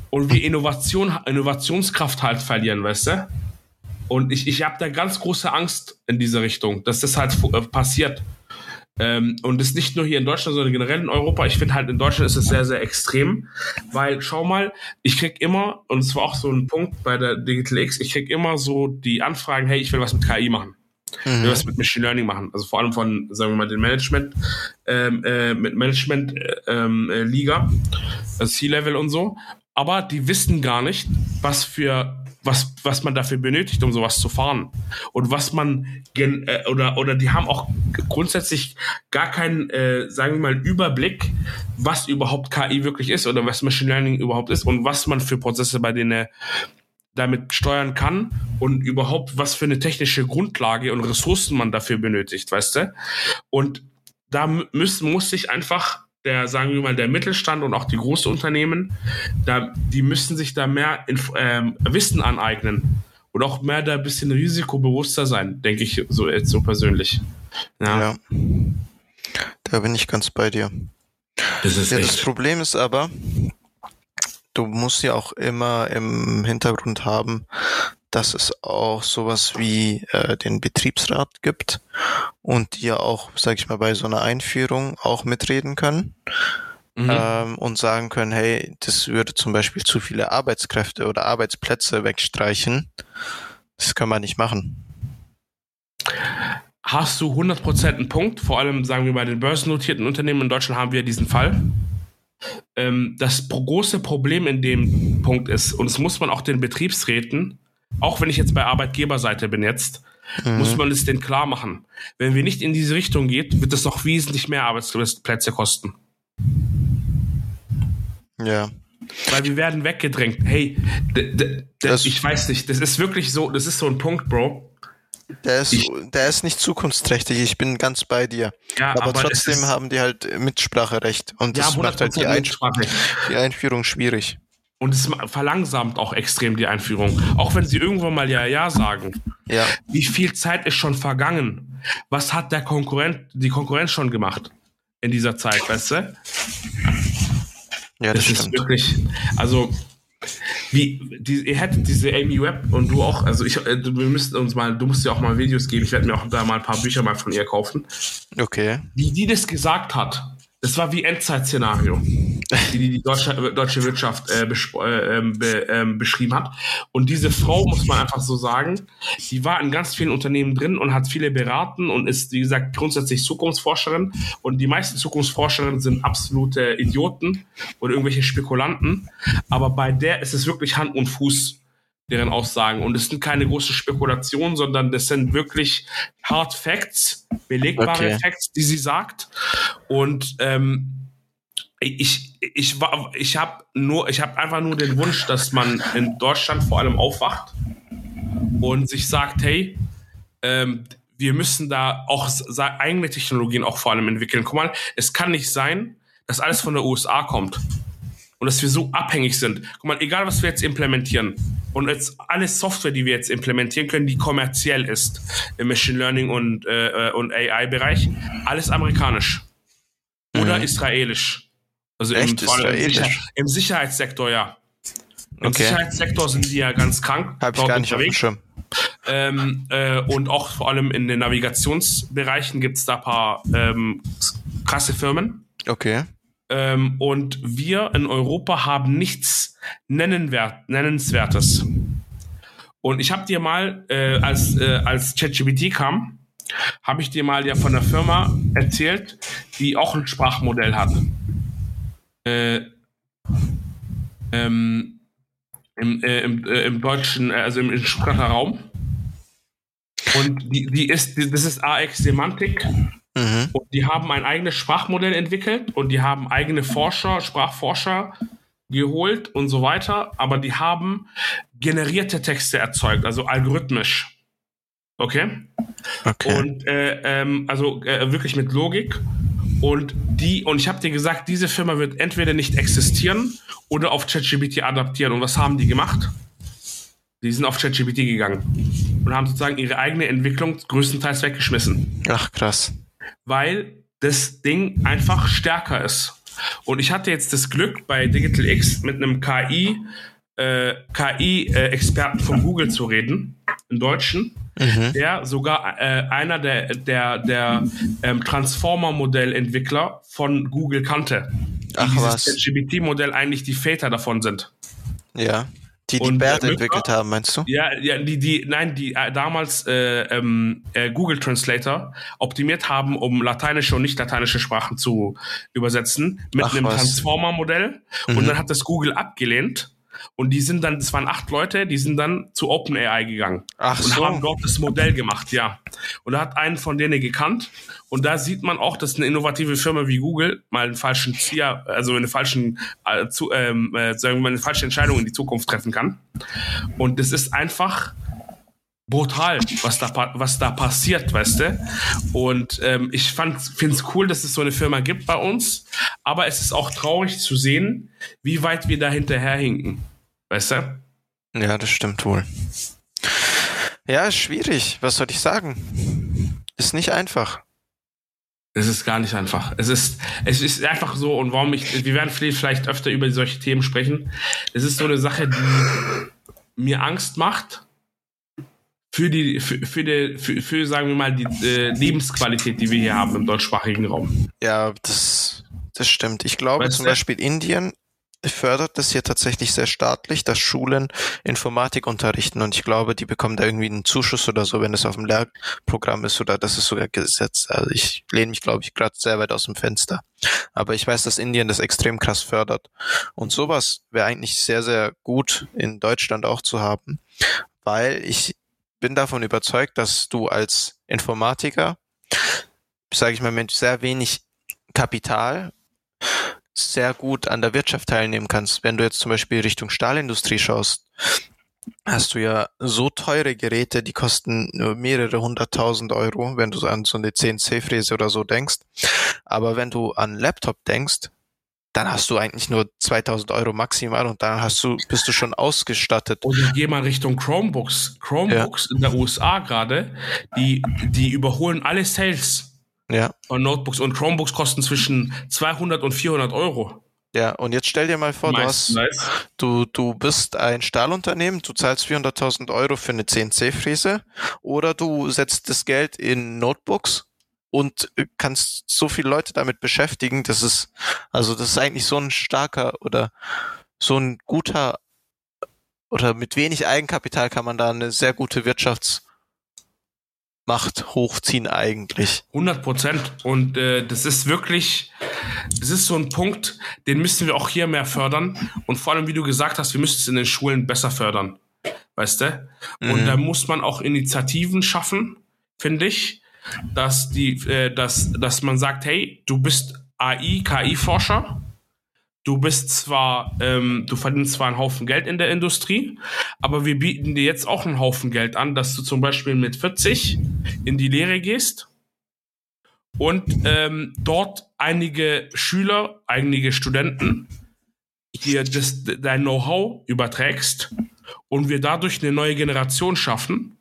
Und wir Innovation, Innovationskraft halt verlieren, weißt du? Und ich, ich habe da ganz große Angst in diese Richtung, dass das halt äh, passiert. Ähm, und das nicht nur hier in Deutschland, sondern generell in Europa. Ich finde halt in Deutschland ist es sehr, sehr extrem, weil schau mal, ich krieg immer, und es war auch so ein Punkt bei der Digital X, ich krieg immer so die Anfragen, hey, ich will was mit KI machen. Mhm. Ich will was mit Machine Learning machen. Also vor allem von, sagen wir mal, den Management, ähm, äh, mit Management äh, ähm, äh, Liga, also C-Level und so. Aber die wissen gar nicht, was für was, was man dafür benötigt, um sowas zu fahren. Und was man äh, oder, oder die haben auch grundsätzlich gar keinen, äh, sagen wir mal, Überblick, was überhaupt KI wirklich ist oder was Machine Learning überhaupt ist und was man für Prozesse bei denen damit steuern kann und überhaupt was für eine technische Grundlage und Ressourcen man dafür benötigt, weißt du? Und da müssen, muss sich einfach der, sagen wir mal, der Mittelstand und auch die großen Unternehmen, da, die müssen sich da mehr ähm, Wissen aneignen und auch mehr da ein bisschen risikobewusster sein, denke ich so jetzt so persönlich. Ja. ja. Da bin ich ganz bei dir. Das, ist ja, das Problem ist aber, du musst ja auch immer im Hintergrund haben, dass es auch sowas wie äh, den Betriebsrat gibt und die ja auch, sag ich mal, bei so einer Einführung auch mitreden können mhm. ähm, und sagen können, hey, das würde zum Beispiel zu viele Arbeitskräfte oder Arbeitsplätze wegstreichen. Das kann man nicht machen. Hast du 100% einen Punkt? Vor allem, sagen wir, bei den börsennotierten Unternehmen in Deutschland haben wir diesen Fall. Ähm, das große Problem in dem Punkt ist, und das muss man auch den Betriebsräten auch wenn ich jetzt bei Arbeitgeberseite bin jetzt, mhm. muss man es denen klar machen. Wenn wir nicht in diese Richtung geht, wird es noch wesentlich mehr Arbeitsplätze kosten. Ja. Weil wir werden weggedrängt. Hey, ich weiß nicht, das ist wirklich so, das ist so ein Punkt, Bro. Der ist, ich, der ist nicht zukunftsträchtig, ich bin ganz bei dir. Ja, aber, aber trotzdem haben die halt Mitspracherecht und das ja, macht halt die, Einführung, die Einführung schwierig. Und es verlangsamt auch extrem die Einführung. Auch wenn sie irgendwann mal ja ja sagen. Ja. Wie viel Zeit ist schon vergangen? Was hat der Konkurrent, die Konkurrenz schon gemacht in dieser Zeit, weißt du? Ja, das, das ist wirklich, also wie, die, ihr hättet diese Amy Webb und du auch, also ich, äh, wir müssten uns mal, du musst ja auch mal Videos geben, ich werde mir auch da mal ein paar Bücher mal von ihr kaufen. Okay. Wie die das gesagt hat, das war wie Endzeit-Szenario, die die deutsche, deutsche Wirtschaft äh, äh, ähm, be, äh, beschrieben hat. Und diese Frau, muss man einfach so sagen, die war in ganz vielen Unternehmen drin und hat viele beraten und ist, wie gesagt, grundsätzlich Zukunftsforscherin. Und die meisten Zukunftsforscherinnen sind absolute Idioten oder irgendwelche Spekulanten. Aber bei der ist es wirklich Hand und Fuß deren Aussagen. Und es sind keine großen Spekulationen, sondern das sind wirklich Hard Facts, belegbare okay. Facts, die sie sagt. Und ähm, ich, ich war, ich habe nur, ich habe einfach nur den Wunsch, dass man in Deutschland vor allem aufwacht und sich sagt, hey, ähm, wir müssen da auch eigene Technologien auch vor allem entwickeln. Guck mal, es kann nicht sein, dass alles von der USA kommt und dass wir so abhängig sind. Guck mal, egal was wir jetzt implementieren und jetzt alle Software, die wir jetzt implementieren können, die kommerziell ist im Machine Learning und, äh, und AI-Bereich, alles amerikanisch oder mhm. israelisch. Also Echt? Im, israelisch? Im, Sicher im Sicherheitssektor, ja. Im okay. Sicherheitssektor sind die ja ganz krank. Habe ich gar nicht unterwegs. auf dem Schirm. Ähm, äh, und auch vor allem in den Navigationsbereichen gibt es da ein paar ähm, krasse Firmen. Okay. Ähm, und wir in Europa haben nichts Nennenwert, Nennenswertes. Und ich habe dir mal, äh, als, äh, als ChatGPT kam, habe ich dir mal ja von der Firma erzählt, die auch ein Sprachmodell hat. Äh, ähm, im, äh, im, äh, im, deutschen, äh, also im, im Raum. Und die, die ist, die, das ist AX Semantik. Mhm. Und die haben ein eigenes Sprachmodell entwickelt und die haben eigene Forscher, Sprachforscher geholt und so weiter, aber die haben generierte Texte erzeugt, also algorithmisch. Okay? okay. Und äh, ähm, also äh, wirklich mit Logik. Und die, und ich habe dir gesagt, diese Firma wird entweder nicht existieren oder auf ChatGPT adaptieren. Und was haben die gemacht? Die sind auf ChatGPT gegangen und haben sozusagen ihre eigene Entwicklung größtenteils weggeschmissen. Ach, krass. Weil das Ding einfach stärker ist. Und ich hatte jetzt das Glück, bei Digital X mit einem KI, äh, KI-Experten von Google zu reden, im Deutschen, mhm. der sogar äh, einer der, der, der ähm, Transformer-Modellentwickler von Google kannte. Ach, dieses ChatGPT-Modell eigentlich die Väter davon sind. Ja. Die die Bert entwickelt haben, meinst du? Ja, ja, die, die, nein, die äh, damals äh, ähm, äh, Google Translator optimiert haben, um lateinische und nicht lateinische Sprachen zu übersetzen, mit Ach, einem Transformer-Modell. Mhm. Und dann hat das Google abgelehnt und die sind dann, das waren acht Leute, die sind dann zu OpenAI gegangen. Ach und so. haben dort das Modell gemacht, ja. Und er hat einen von denen gekannt. Und da sieht man auch, dass eine innovative Firma wie Google mal einen falschen Zier, also eine falschen, äh, zu, ähm, äh, sagen wir mal, eine falsche Entscheidung in die Zukunft treffen kann. Und das ist einfach, brutal, was da, was da passiert, weißt du? Und ähm, ich finde es cool, dass es so eine Firma gibt bei uns, aber es ist auch traurig zu sehen, wie weit wir da hinterherhinken, weißt du? Ja, das stimmt wohl. Ja, ist schwierig, was soll ich sagen? Ist nicht einfach. Es ist gar nicht einfach. Es ist, es ist einfach so, und warum ich, wir werden vielleicht öfter über solche Themen sprechen. Es ist so eine Sache, die mir Angst macht, für die, für, für, die, für, für sagen wir mal, die äh, Lebensqualität, die wir hier haben im deutschsprachigen Raum. Ja, das, das stimmt. Ich glaube weißt zum du? Beispiel Indien fördert das hier tatsächlich sehr staatlich, dass Schulen Informatik unterrichten und ich glaube, die bekommen da irgendwie einen Zuschuss oder so, wenn es auf dem Lehrprogramm ist oder das ist sogar gesetzt. Also ich lehne mich, glaube ich, gerade sehr weit aus dem Fenster. Aber ich weiß, dass Indien das extrem krass fördert. Und sowas wäre eigentlich sehr, sehr gut in Deutschland auch zu haben, weil ich bin davon überzeugt, dass du als Informatiker, sage ich mal, mit sehr wenig Kapital sehr gut an der Wirtschaft teilnehmen kannst. Wenn du jetzt zum Beispiel Richtung Stahlindustrie schaust, hast du ja so teure Geräte, die kosten nur mehrere hunderttausend Euro, wenn du an so eine CNC-Fräse oder so denkst. Aber wenn du an Laptop denkst, dann hast du eigentlich nur 2000 Euro maximal und dann hast du, bist du schon ausgestattet. Und ich gehe mal Richtung Chromebooks. Chromebooks ja. in der USA gerade, die, die überholen alle Sales ja. von Notebooks und Chromebooks kosten zwischen 200 und 400 Euro. Ja, und jetzt stell dir mal vor, du, hast, du, du bist ein Stahlunternehmen, du zahlst 400.000 Euro für eine CNC-Fräse oder du setzt das Geld in Notebooks und äh, kannst so viele Leute damit beschäftigen, das ist, also das ist eigentlich so ein starker oder so ein guter oder mit wenig Eigenkapital kann man da eine sehr gute Wirtschaftsmacht hochziehen eigentlich. 100 Prozent. Und äh, das ist wirklich, das ist so ein Punkt, den müssen wir auch hier mehr fördern. Und vor allem, wie du gesagt hast, wir müssen es in den Schulen besser fördern. Weißt du? Und mhm. da muss man auch Initiativen schaffen, finde ich, dass die, äh, dass, dass man sagt, hey, du bist AI, KI-Forscher, du bist zwar, ähm, du verdienst zwar einen Haufen Geld in der Industrie, aber wir bieten dir jetzt auch einen Haufen Geld an, dass du zum Beispiel mit 40 in die Lehre gehst und ähm, dort einige Schüler, einige Studenten dir das, dein Know-how überträgst und wir dadurch eine neue Generation schaffen,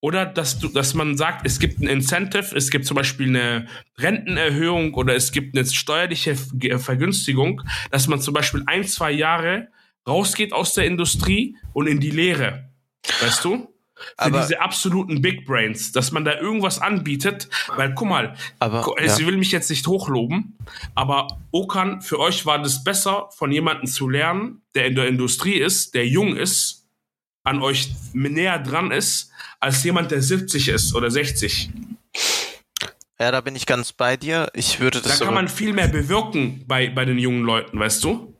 oder dass, du, dass man sagt, es gibt ein Incentive, es gibt zum Beispiel eine Rentenerhöhung oder es gibt eine steuerliche Vergünstigung, dass man zum Beispiel ein, zwei Jahre rausgeht aus der Industrie und in die Lehre. Weißt du? Für aber, diese absoluten Big Brains, dass man da irgendwas anbietet, weil guck mal, aber, ich ja. will mich jetzt nicht hochloben, aber Okan, für euch war das besser, von jemandem zu lernen, der in der Industrie ist, der jung ist, an euch näher dran ist, als jemand, der 70 ist oder 60. Ja, da bin ich ganz bei dir. Ich würde das. Da kann man viel mehr bewirken bei, bei den jungen Leuten, weißt du?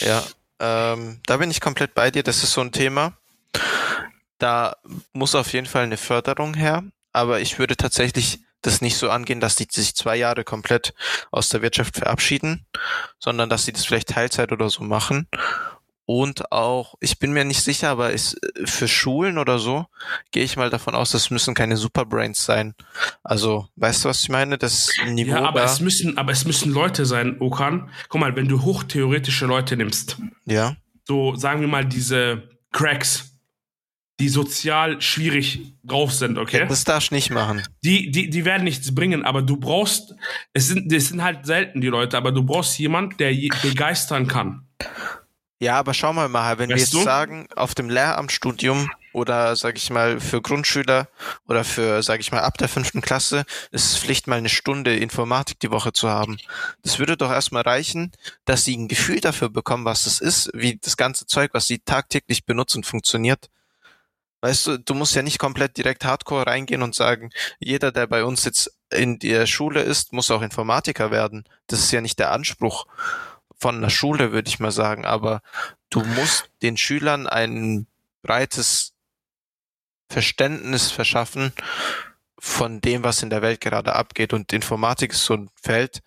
Ja, ähm, da bin ich komplett bei dir. Das ist so ein Thema. Da muss auf jeden Fall eine Förderung her. Aber ich würde tatsächlich das nicht so angehen, dass die sich zwei Jahre komplett aus der Wirtschaft verabschieden, sondern dass sie das vielleicht Teilzeit oder so machen und auch, ich bin mir nicht sicher, aber ist, für Schulen oder so gehe ich mal davon aus, das müssen keine Superbrains sein. Also, weißt du, was ich meine? Das Niveau. Ja, aber es müssen, aber es müssen Leute sein, Okan. Guck mal, wenn du hochtheoretische Leute nimmst. Ja. So, sagen wir mal, diese Cracks, die sozial schwierig drauf sind, okay? Ja, das darfst du nicht machen. Die, die, die werden nichts bringen, aber du brauchst, es sind, es sind halt selten die Leute, aber du brauchst jemand, der begeistern kann. Ja, aber schau mal mal, wenn weißt wir jetzt du? sagen, auf dem Lehramtsstudium oder sag ich mal für Grundschüler oder für, sag ich mal, ab der fünften Klasse ist es Pflicht, mal eine Stunde Informatik die Woche zu haben. Das würde doch erstmal reichen, dass sie ein Gefühl dafür bekommen, was das ist, wie das ganze Zeug, was sie tagtäglich benutzen, funktioniert. Weißt du, du musst ja nicht komplett direkt Hardcore reingehen und sagen, jeder, der bei uns jetzt in der Schule ist, muss auch Informatiker werden. Das ist ja nicht der Anspruch von der Schule, würde ich mal sagen, aber du musst den Schülern ein breites Verständnis verschaffen von dem, was in der Welt gerade abgeht. Und Informatik ist so ein Feld,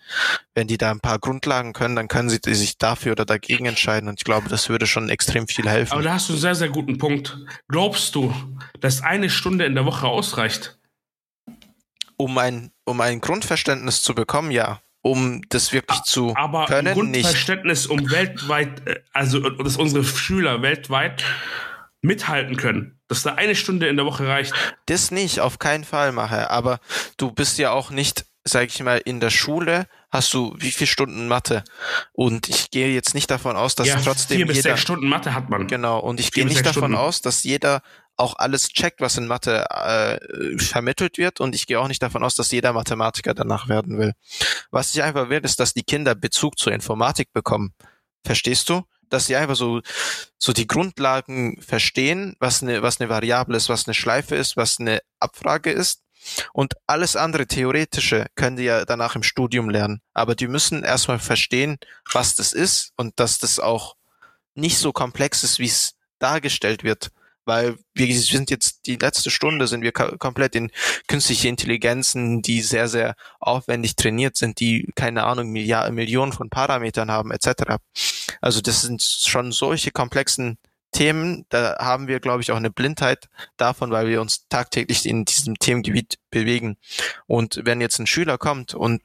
wenn die da ein paar Grundlagen können, dann können sie sich dafür oder dagegen entscheiden. Und ich glaube, das würde schon extrem viel helfen. Aber da hast du einen sehr, sehr guten Punkt. Glaubst du, dass eine Stunde in der Woche ausreicht? Um ein, um ein Grundverständnis zu bekommen, ja um das wirklich zu aber können. Aber Grundverständnis, nicht. um weltweit, äh, also dass unsere Schüler weltweit mithalten können, dass da eine Stunde in der Woche reicht. Das nicht, auf keinen Fall mache. Aber du bist ja auch nicht, sag ich mal, in der Schule hast du wie viele Stunden Mathe? Und ich gehe jetzt nicht davon aus, dass ja, trotzdem vier bis jeder, sechs Stunden Mathe hat man. Genau. Und ich gehe nicht davon Stunden. aus, dass jeder auch alles checkt, was in Mathe äh, vermittelt wird. Und ich gehe auch nicht davon aus, dass jeder Mathematiker danach werden will. Was ich einfach will, ist, dass die Kinder Bezug zur Informatik bekommen. Verstehst du? Dass sie einfach so, so die Grundlagen verstehen, was eine, was eine Variable ist, was eine Schleife ist, was eine Abfrage ist. Und alles andere Theoretische können die ja danach im Studium lernen. Aber die müssen erstmal verstehen, was das ist und dass das auch nicht so komplex ist, wie es dargestellt wird weil wir sind jetzt die letzte Stunde sind wir komplett in künstliche Intelligenzen, die sehr sehr aufwendig trainiert sind, die keine Ahnung Milliarden Millionen von Parametern haben etc. Also das sind schon solche komplexen Themen, da haben wir glaube ich auch eine Blindheit davon, weil wir uns tagtäglich in diesem Themengebiet bewegen. Und wenn jetzt ein Schüler kommt und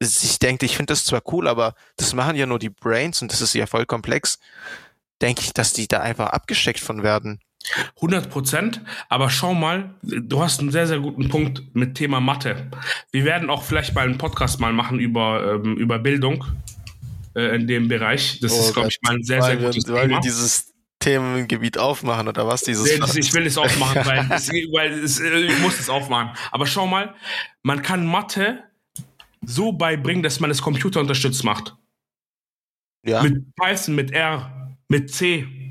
ich denke, ich finde das zwar cool, aber das machen ja nur die Brains und das ist ja voll komplex, denke ich, dass die da einfach abgesteckt von werden. 100 Prozent. Aber schau mal, du hast einen sehr, sehr guten Punkt mit Thema Mathe. Wir werden auch vielleicht mal einen Podcast mal machen über, ähm, über Bildung äh, in dem Bereich. Das oh, ist, glaube ich, mal ein sehr, sehr gutes wir, Thema. Weil wir dieses Themengebiet aufmachen oder was? Dieses nee, ich will es aufmachen, weil, es, weil es, äh, ich muss es aufmachen. Aber schau mal, man kann Mathe so beibringen, dass man es computerunterstützt macht. Ja. Mit Python, mit R, mit C,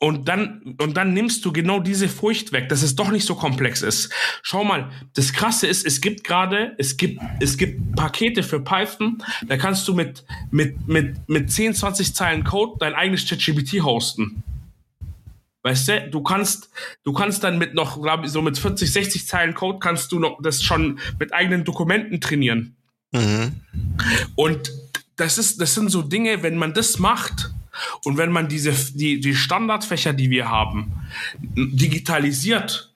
und dann, und dann nimmst du genau diese Furcht weg, dass es doch nicht so komplex ist. Schau mal, das Krasse ist, es gibt gerade, es gibt, es gibt Pakete für Python, da kannst du mit, mit, mit, mit 10, 20 Zeilen Code dein eigenes ChatGPT hosten. Weißt du, du kannst, du kannst dann mit noch, glaube ich, so mit 40, 60 Zeilen Code kannst du noch das schon mit eigenen Dokumenten trainieren. Mhm. Und das ist, das sind so Dinge, wenn man das macht, und wenn man diese, die, die Standardfächer, die wir haben, digitalisiert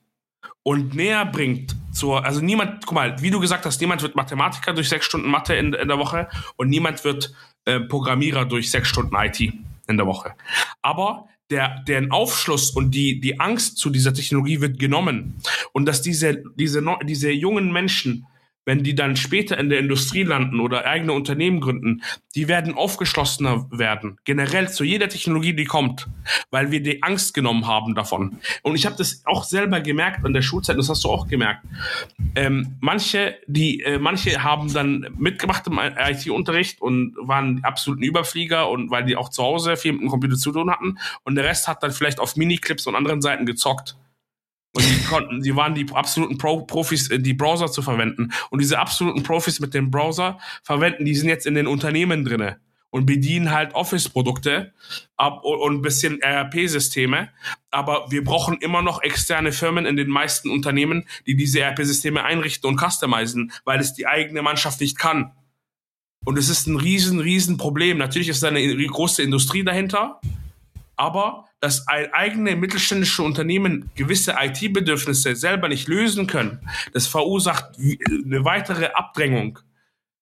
und näher bringt zur, also niemand, guck mal, wie du gesagt hast, niemand wird Mathematiker durch sechs Stunden Mathe in, in der Woche und niemand wird äh, Programmierer durch sechs Stunden IT in der Woche. Aber der, deren Aufschluss und die, die Angst zu dieser Technologie wird genommen. Und dass diese, diese, diese jungen Menschen wenn die dann später in der Industrie landen oder eigene Unternehmen gründen, die werden aufgeschlossener werden, generell zu jeder Technologie, die kommt, weil wir die Angst genommen haben davon. Und ich habe das auch selber gemerkt an der Schulzeit, das hast du auch gemerkt. Ähm, manche, die, äh, manche haben dann mitgemacht im IT-Unterricht und waren absoluten Überflieger und weil die auch zu Hause viel mit dem Computer zu tun hatten und der Rest hat dann vielleicht auf Miniclips und anderen Seiten gezockt. Und die konnten, die waren die absoluten Pro Profis, äh, die Browser zu verwenden. Und diese absoluten Profis mit dem Browser verwenden, die sind jetzt in den Unternehmen drinne und bedienen halt Office-Produkte und ein bisschen ERP-Systeme. Aber wir brauchen immer noch externe Firmen in den meisten Unternehmen, die diese ERP-Systeme einrichten und customizen, weil es die eigene Mannschaft nicht kann. Und es ist ein riesen, riesen Problem. Natürlich ist da eine große Industrie dahinter, aber dass ein eigene mittelständische Unternehmen gewisse IT-Bedürfnisse selber nicht lösen können, das verursacht eine weitere Abdrängung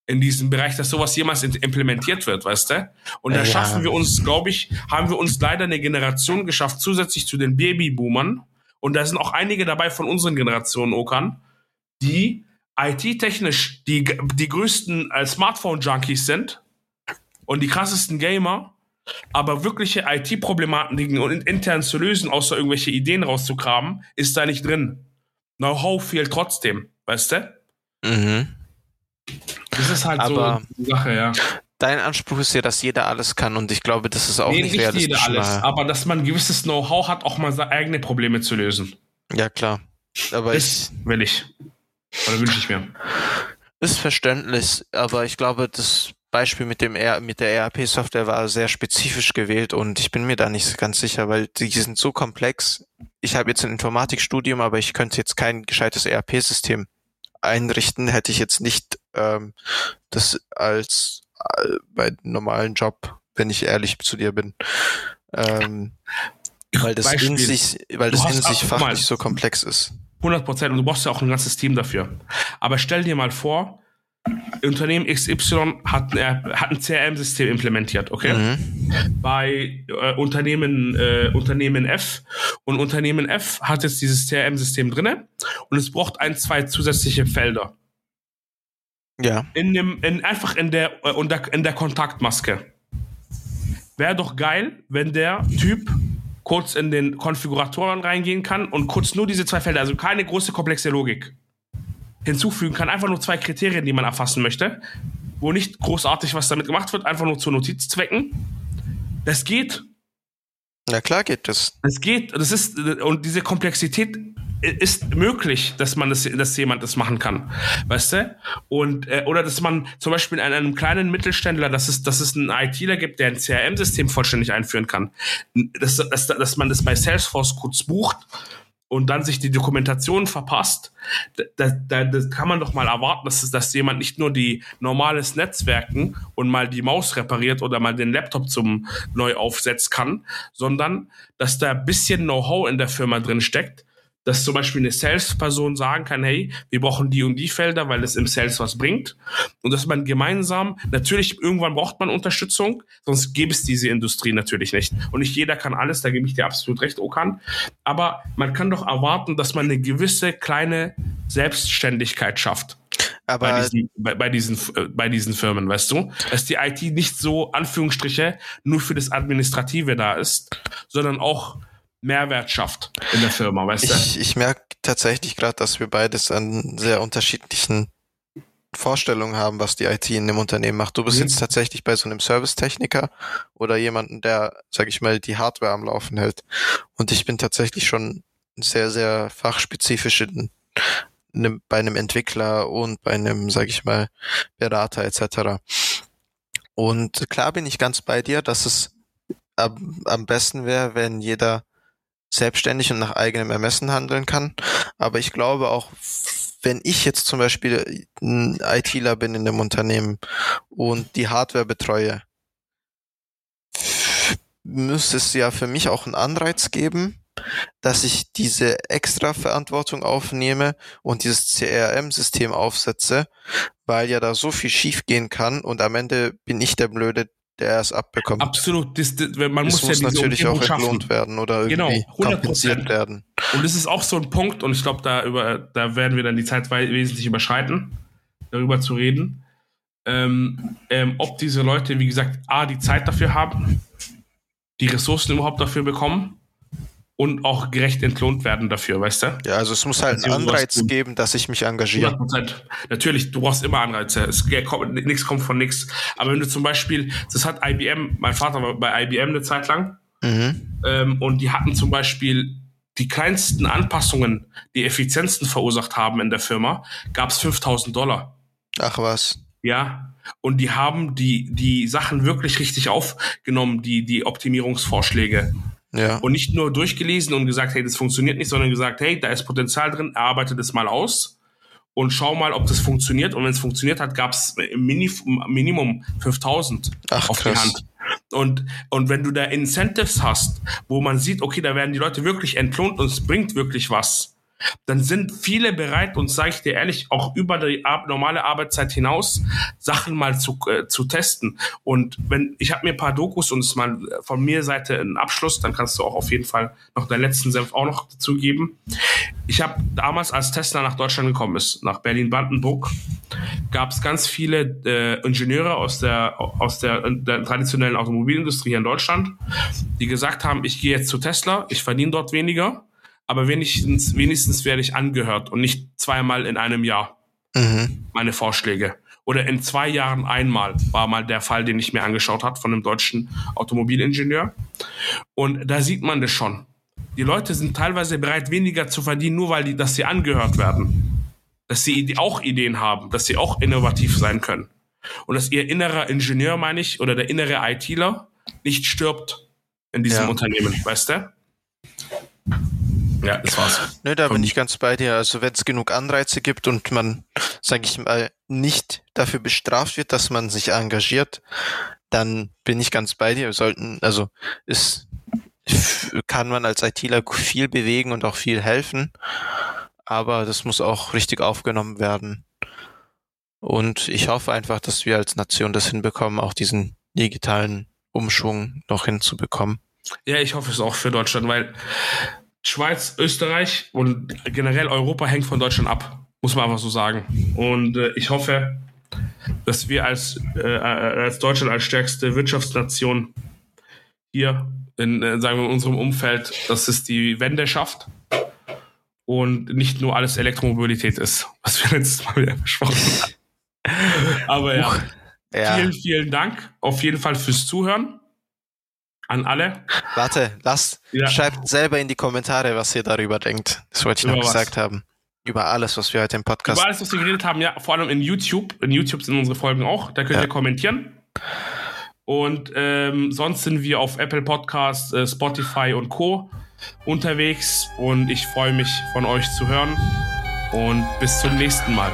in diesem Bereich, dass sowas jemals implementiert wird, weißt du? Und da ja. schaffen wir uns, glaube ich, haben wir uns leider eine Generation geschafft, zusätzlich zu den Babyboomern. Und da sind auch einige dabei von unseren Generationen, Okan, die IT-technisch die, die größten äh, Smartphone-Junkies sind und die krassesten Gamer, aber wirkliche IT-Problematiken und intern zu lösen, außer irgendwelche Ideen rauszugraben, ist da nicht drin. Know-how fehlt trotzdem, weißt du? Mhm. Das ist halt aber so die Sache, ja. Dein Anspruch ist ja, dass jeder alles kann und ich glaube, das ist auch nee, nicht, nicht realistisch. Nicht jeder alles, aber dass man ein gewisses Know-how hat, auch mal seine eigene Probleme zu lösen. Ja, klar. Aber das ich, will ich. Oder wünsche ich mir. Ist verständlich, aber ich glaube, das Beispiel mit dem R mit der ERP-Software war sehr spezifisch gewählt und ich bin mir da nicht ganz sicher, weil die sind so komplex. Ich habe jetzt ein Informatikstudium, aber ich könnte jetzt kein gescheites ERP-System einrichten, hätte ich jetzt nicht ähm, das als äh, bei normalen Job, wenn ich ehrlich zu dir bin. Ähm, weil das Beispiel, in sich, weil das in sich fachlich so komplex ist. 100 Prozent. Und du brauchst ja auch ein ganzes Team dafür. Aber stell dir mal vor, Unternehmen XY hat, äh, hat ein CRM-System implementiert, okay? Mhm. Bei äh, Unternehmen, äh, Unternehmen F und Unternehmen F hat jetzt dieses CRM-System drinne und es braucht ein, zwei zusätzliche Felder. Ja. In dem, in, einfach in der, äh, in der Kontaktmaske. Wäre doch geil, wenn der Typ kurz in den Konfiguratoren reingehen kann und kurz nur diese zwei Felder, also keine große komplexe Logik hinzufügen kann. Einfach nur zwei Kriterien, die man erfassen möchte, wo nicht großartig was damit gemacht wird, einfach nur zu Notizzwecken. Das geht. Na klar geht das. Das geht. Das ist, und diese Komplexität ist möglich, dass man das, dass jemand das machen kann, weißt du? Und äh, oder dass man zum Beispiel in einem kleinen Mittelständler, dass es, dass es einen ITler gibt, der ein CRM-System vollständig einführen kann, dass, dass, dass man das bei Salesforce kurz bucht und dann sich die Dokumentation verpasst, da, da, das kann man doch mal erwarten, dass, dass jemand nicht nur die normales Netzwerken und mal die Maus repariert oder mal den Laptop zum neu aufsetzt kann, sondern dass da ein bisschen Know-how in der Firma drin steckt, dass zum Beispiel eine Sales-Person sagen kann, hey, wir brauchen die und die Felder, weil es im Sales was bringt. Und dass man gemeinsam, natürlich irgendwann braucht man Unterstützung, sonst gäbe es diese Industrie natürlich nicht. Und nicht jeder kann alles, da gebe ich dir absolut recht, Okan. Aber man kann doch erwarten, dass man eine gewisse kleine Selbstständigkeit schafft. Aber bei diesen, bei, bei, diesen, äh, bei diesen Firmen, weißt du? Dass die IT nicht so, Anführungsstriche, nur für das Administrative da ist, sondern auch Mehrwert schafft in der Firma, weißt du? Ich, ich merke tatsächlich gerade, dass wir beides an sehr unterschiedlichen Vorstellungen haben, was die IT in dem Unternehmen macht. Du bist mhm. jetzt tatsächlich bei so einem Servicetechniker oder jemanden, der, sag ich mal, die Hardware am Laufen hält. Und ich bin tatsächlich schon sehr, sehr fachspezifisch in, in, bei einem Entwickler und bei einem, sag ich mal, Berater etc. Und klar bin ich ganz bei dir, dass es am, am besten wäre, wenn jeder selbstständig und nach eigenem Ermessen handeln kann. Aber ich glaube auch, wenn ich jetzt zum Beispiel ein ITler bin in dem Unternehmen und die Hardware betreue, müsste es ja für mich auch einen Anreiz geben, dass ich diese extra Verantwortung aufnehme und dieses CRM-System aufsetze, weil ja da so viel schief gehen kann und am Ende bin ich der Blöde, der es abbekommt. Absolut. Das, das, man das muss, muss ja natürlich auch entlohnt werden oder genau, irgendwie genau, kompensiert werden. Und das ist auch so ein Punkt, und ich glaube, da, über, da werden wir dann die Zeit wesentlich überschreiten, darüber zu reden. Ähm, ähm, ob diese Leute, wie gesagt, A, die Zeit dafür haben, die Ressourcen überhaupt dafür bekommen und auch gerecht entlohnt werden dafür, weißt du? Ja, also es muss halt einen Anreiz geben, dass ich mich engagiere. 100%. Natürlich, du brauchst immer Anreize. Es, kommt, nichts kommt von nichts. Aber wenn du zum Beispiel, das hat IBM, mein Vater war bei IBM eine Zeit lang, mhm. ähm, und die hatten zum Beispiel die kleinsten Anpassungen, die Effizienzen verursacht haben in der Firma, gab es 5000 Dollar. Ach was. Ja. Und die haben die, die Sachen wirklich richtig aufgenommen, die, die Optimierungsvorschläge. Ja. Und nicht nur durchgelesen und gesagt, hey, das funktioniert nicht, sondern gesagt, hey, da ist Potenzial drin, erarbeite das mal aus und schau mal, ob das funktioniert. Und wenn es funktioniert hat, gab es Minimum 5000 Ach, auf krass. die Hand. Und, und wenn du da Incentives hast, wo man sieht, okay, da werden die Leute wirklich entlohnt und es bringt wirklich was, dann sind viele bereit, und sage ich dir ehrlich, auch über die normale Arbeitszeit hinaus Sachen mal zu, äh, zu testen. Und wenn ich habe mir ein paar Dokus und es mal von mir Seite ein Abschluss, dann kannst du auch auf jeden Fall noch deinen letzten Senf auch noch dazu geben. Ich habe damals, als Tesla nach Deutschland gekommen ist, nach Berlin-Brandenburg, gab es ganz viele äh, Ingenieure aus der aus der, der traditionellen Automobilindustrie hier in Deutschland, die gesagt haben, ich gehe jetzt zu Tesla, ich verdiene dort weniger aber wenigstens, wenigstens werde ich angehört und nicht zweimal in einem Jahr Mhm. meine Vorschläge. Oder in zwei Jahren einmal war mal der Fall, den ich mir angeschaut habe von einem deutschen Automobilingenieur. Und da sieht man das schon. Die Leute sind teilweise bereit, weniger zu verdienen, nur weil die, dass sie angehört werden. Dass sie auch Ideen haben, dass sie auch innovativ sein können. Und dass ihr innerer Ingenieur, meine ich, oder der innere ITler nicht stirbt in diesem Ja. Unternehmen, weißt du? Ja, das war's. Nö, da bin Komm. ich ganz bei dir. Also wenn es genug Anreize gibt und man, sage ich mal, nicht dafür bestraft wird, dass man sich engagiert, dann bin ich ganz bei dir. Wir sollten, also ist, kann man als ITler viel bewegen und auch viel helfen, aber das muss auch richtig aufgenommen werden. Und ich hoffe einfach, dass wir als Nation das hinbekommen, auch diesen digitalen Umschwung noch hinzubekommen. Ja, ich hoffe es auch für Deutschland, weil Schweiz, Österreich und generell Europa hängt von Deutschland ab, muss man einfach so sagen. Und äh, ich hoffe, dass wir als, äh, als Deutschland als stärkste Wirtschaftsnation hier in, äh, sagen wir, in unserem Umfeld, dass es die Wende schafft und nicht nur alles Elektromobilität ist, was wir letztes Mal wieder besprochen haben. Aber ja, Ja, vielen, vielen Dank auf jeden Fall fürs Zuhören an alle. warte, lasst, Ja. schreibt selber in die Kommentare, was ihr darüber denkt. Das wollte ich Über noch was? gesagt haben. Über alles, was wir heute im Podcast Über alles, was wir geredet haben, ja, vor allem in YouTube. In YouTube sind unsere Folgen auch. Da könnt Ja. ihr kommentieren. Und ähm, sonst sind wir auf Apple Podcasts, äh, Spotify und Co. unterwegs. Und ich freue mich, von euch zu hören. Und bis zum nächsten Mal.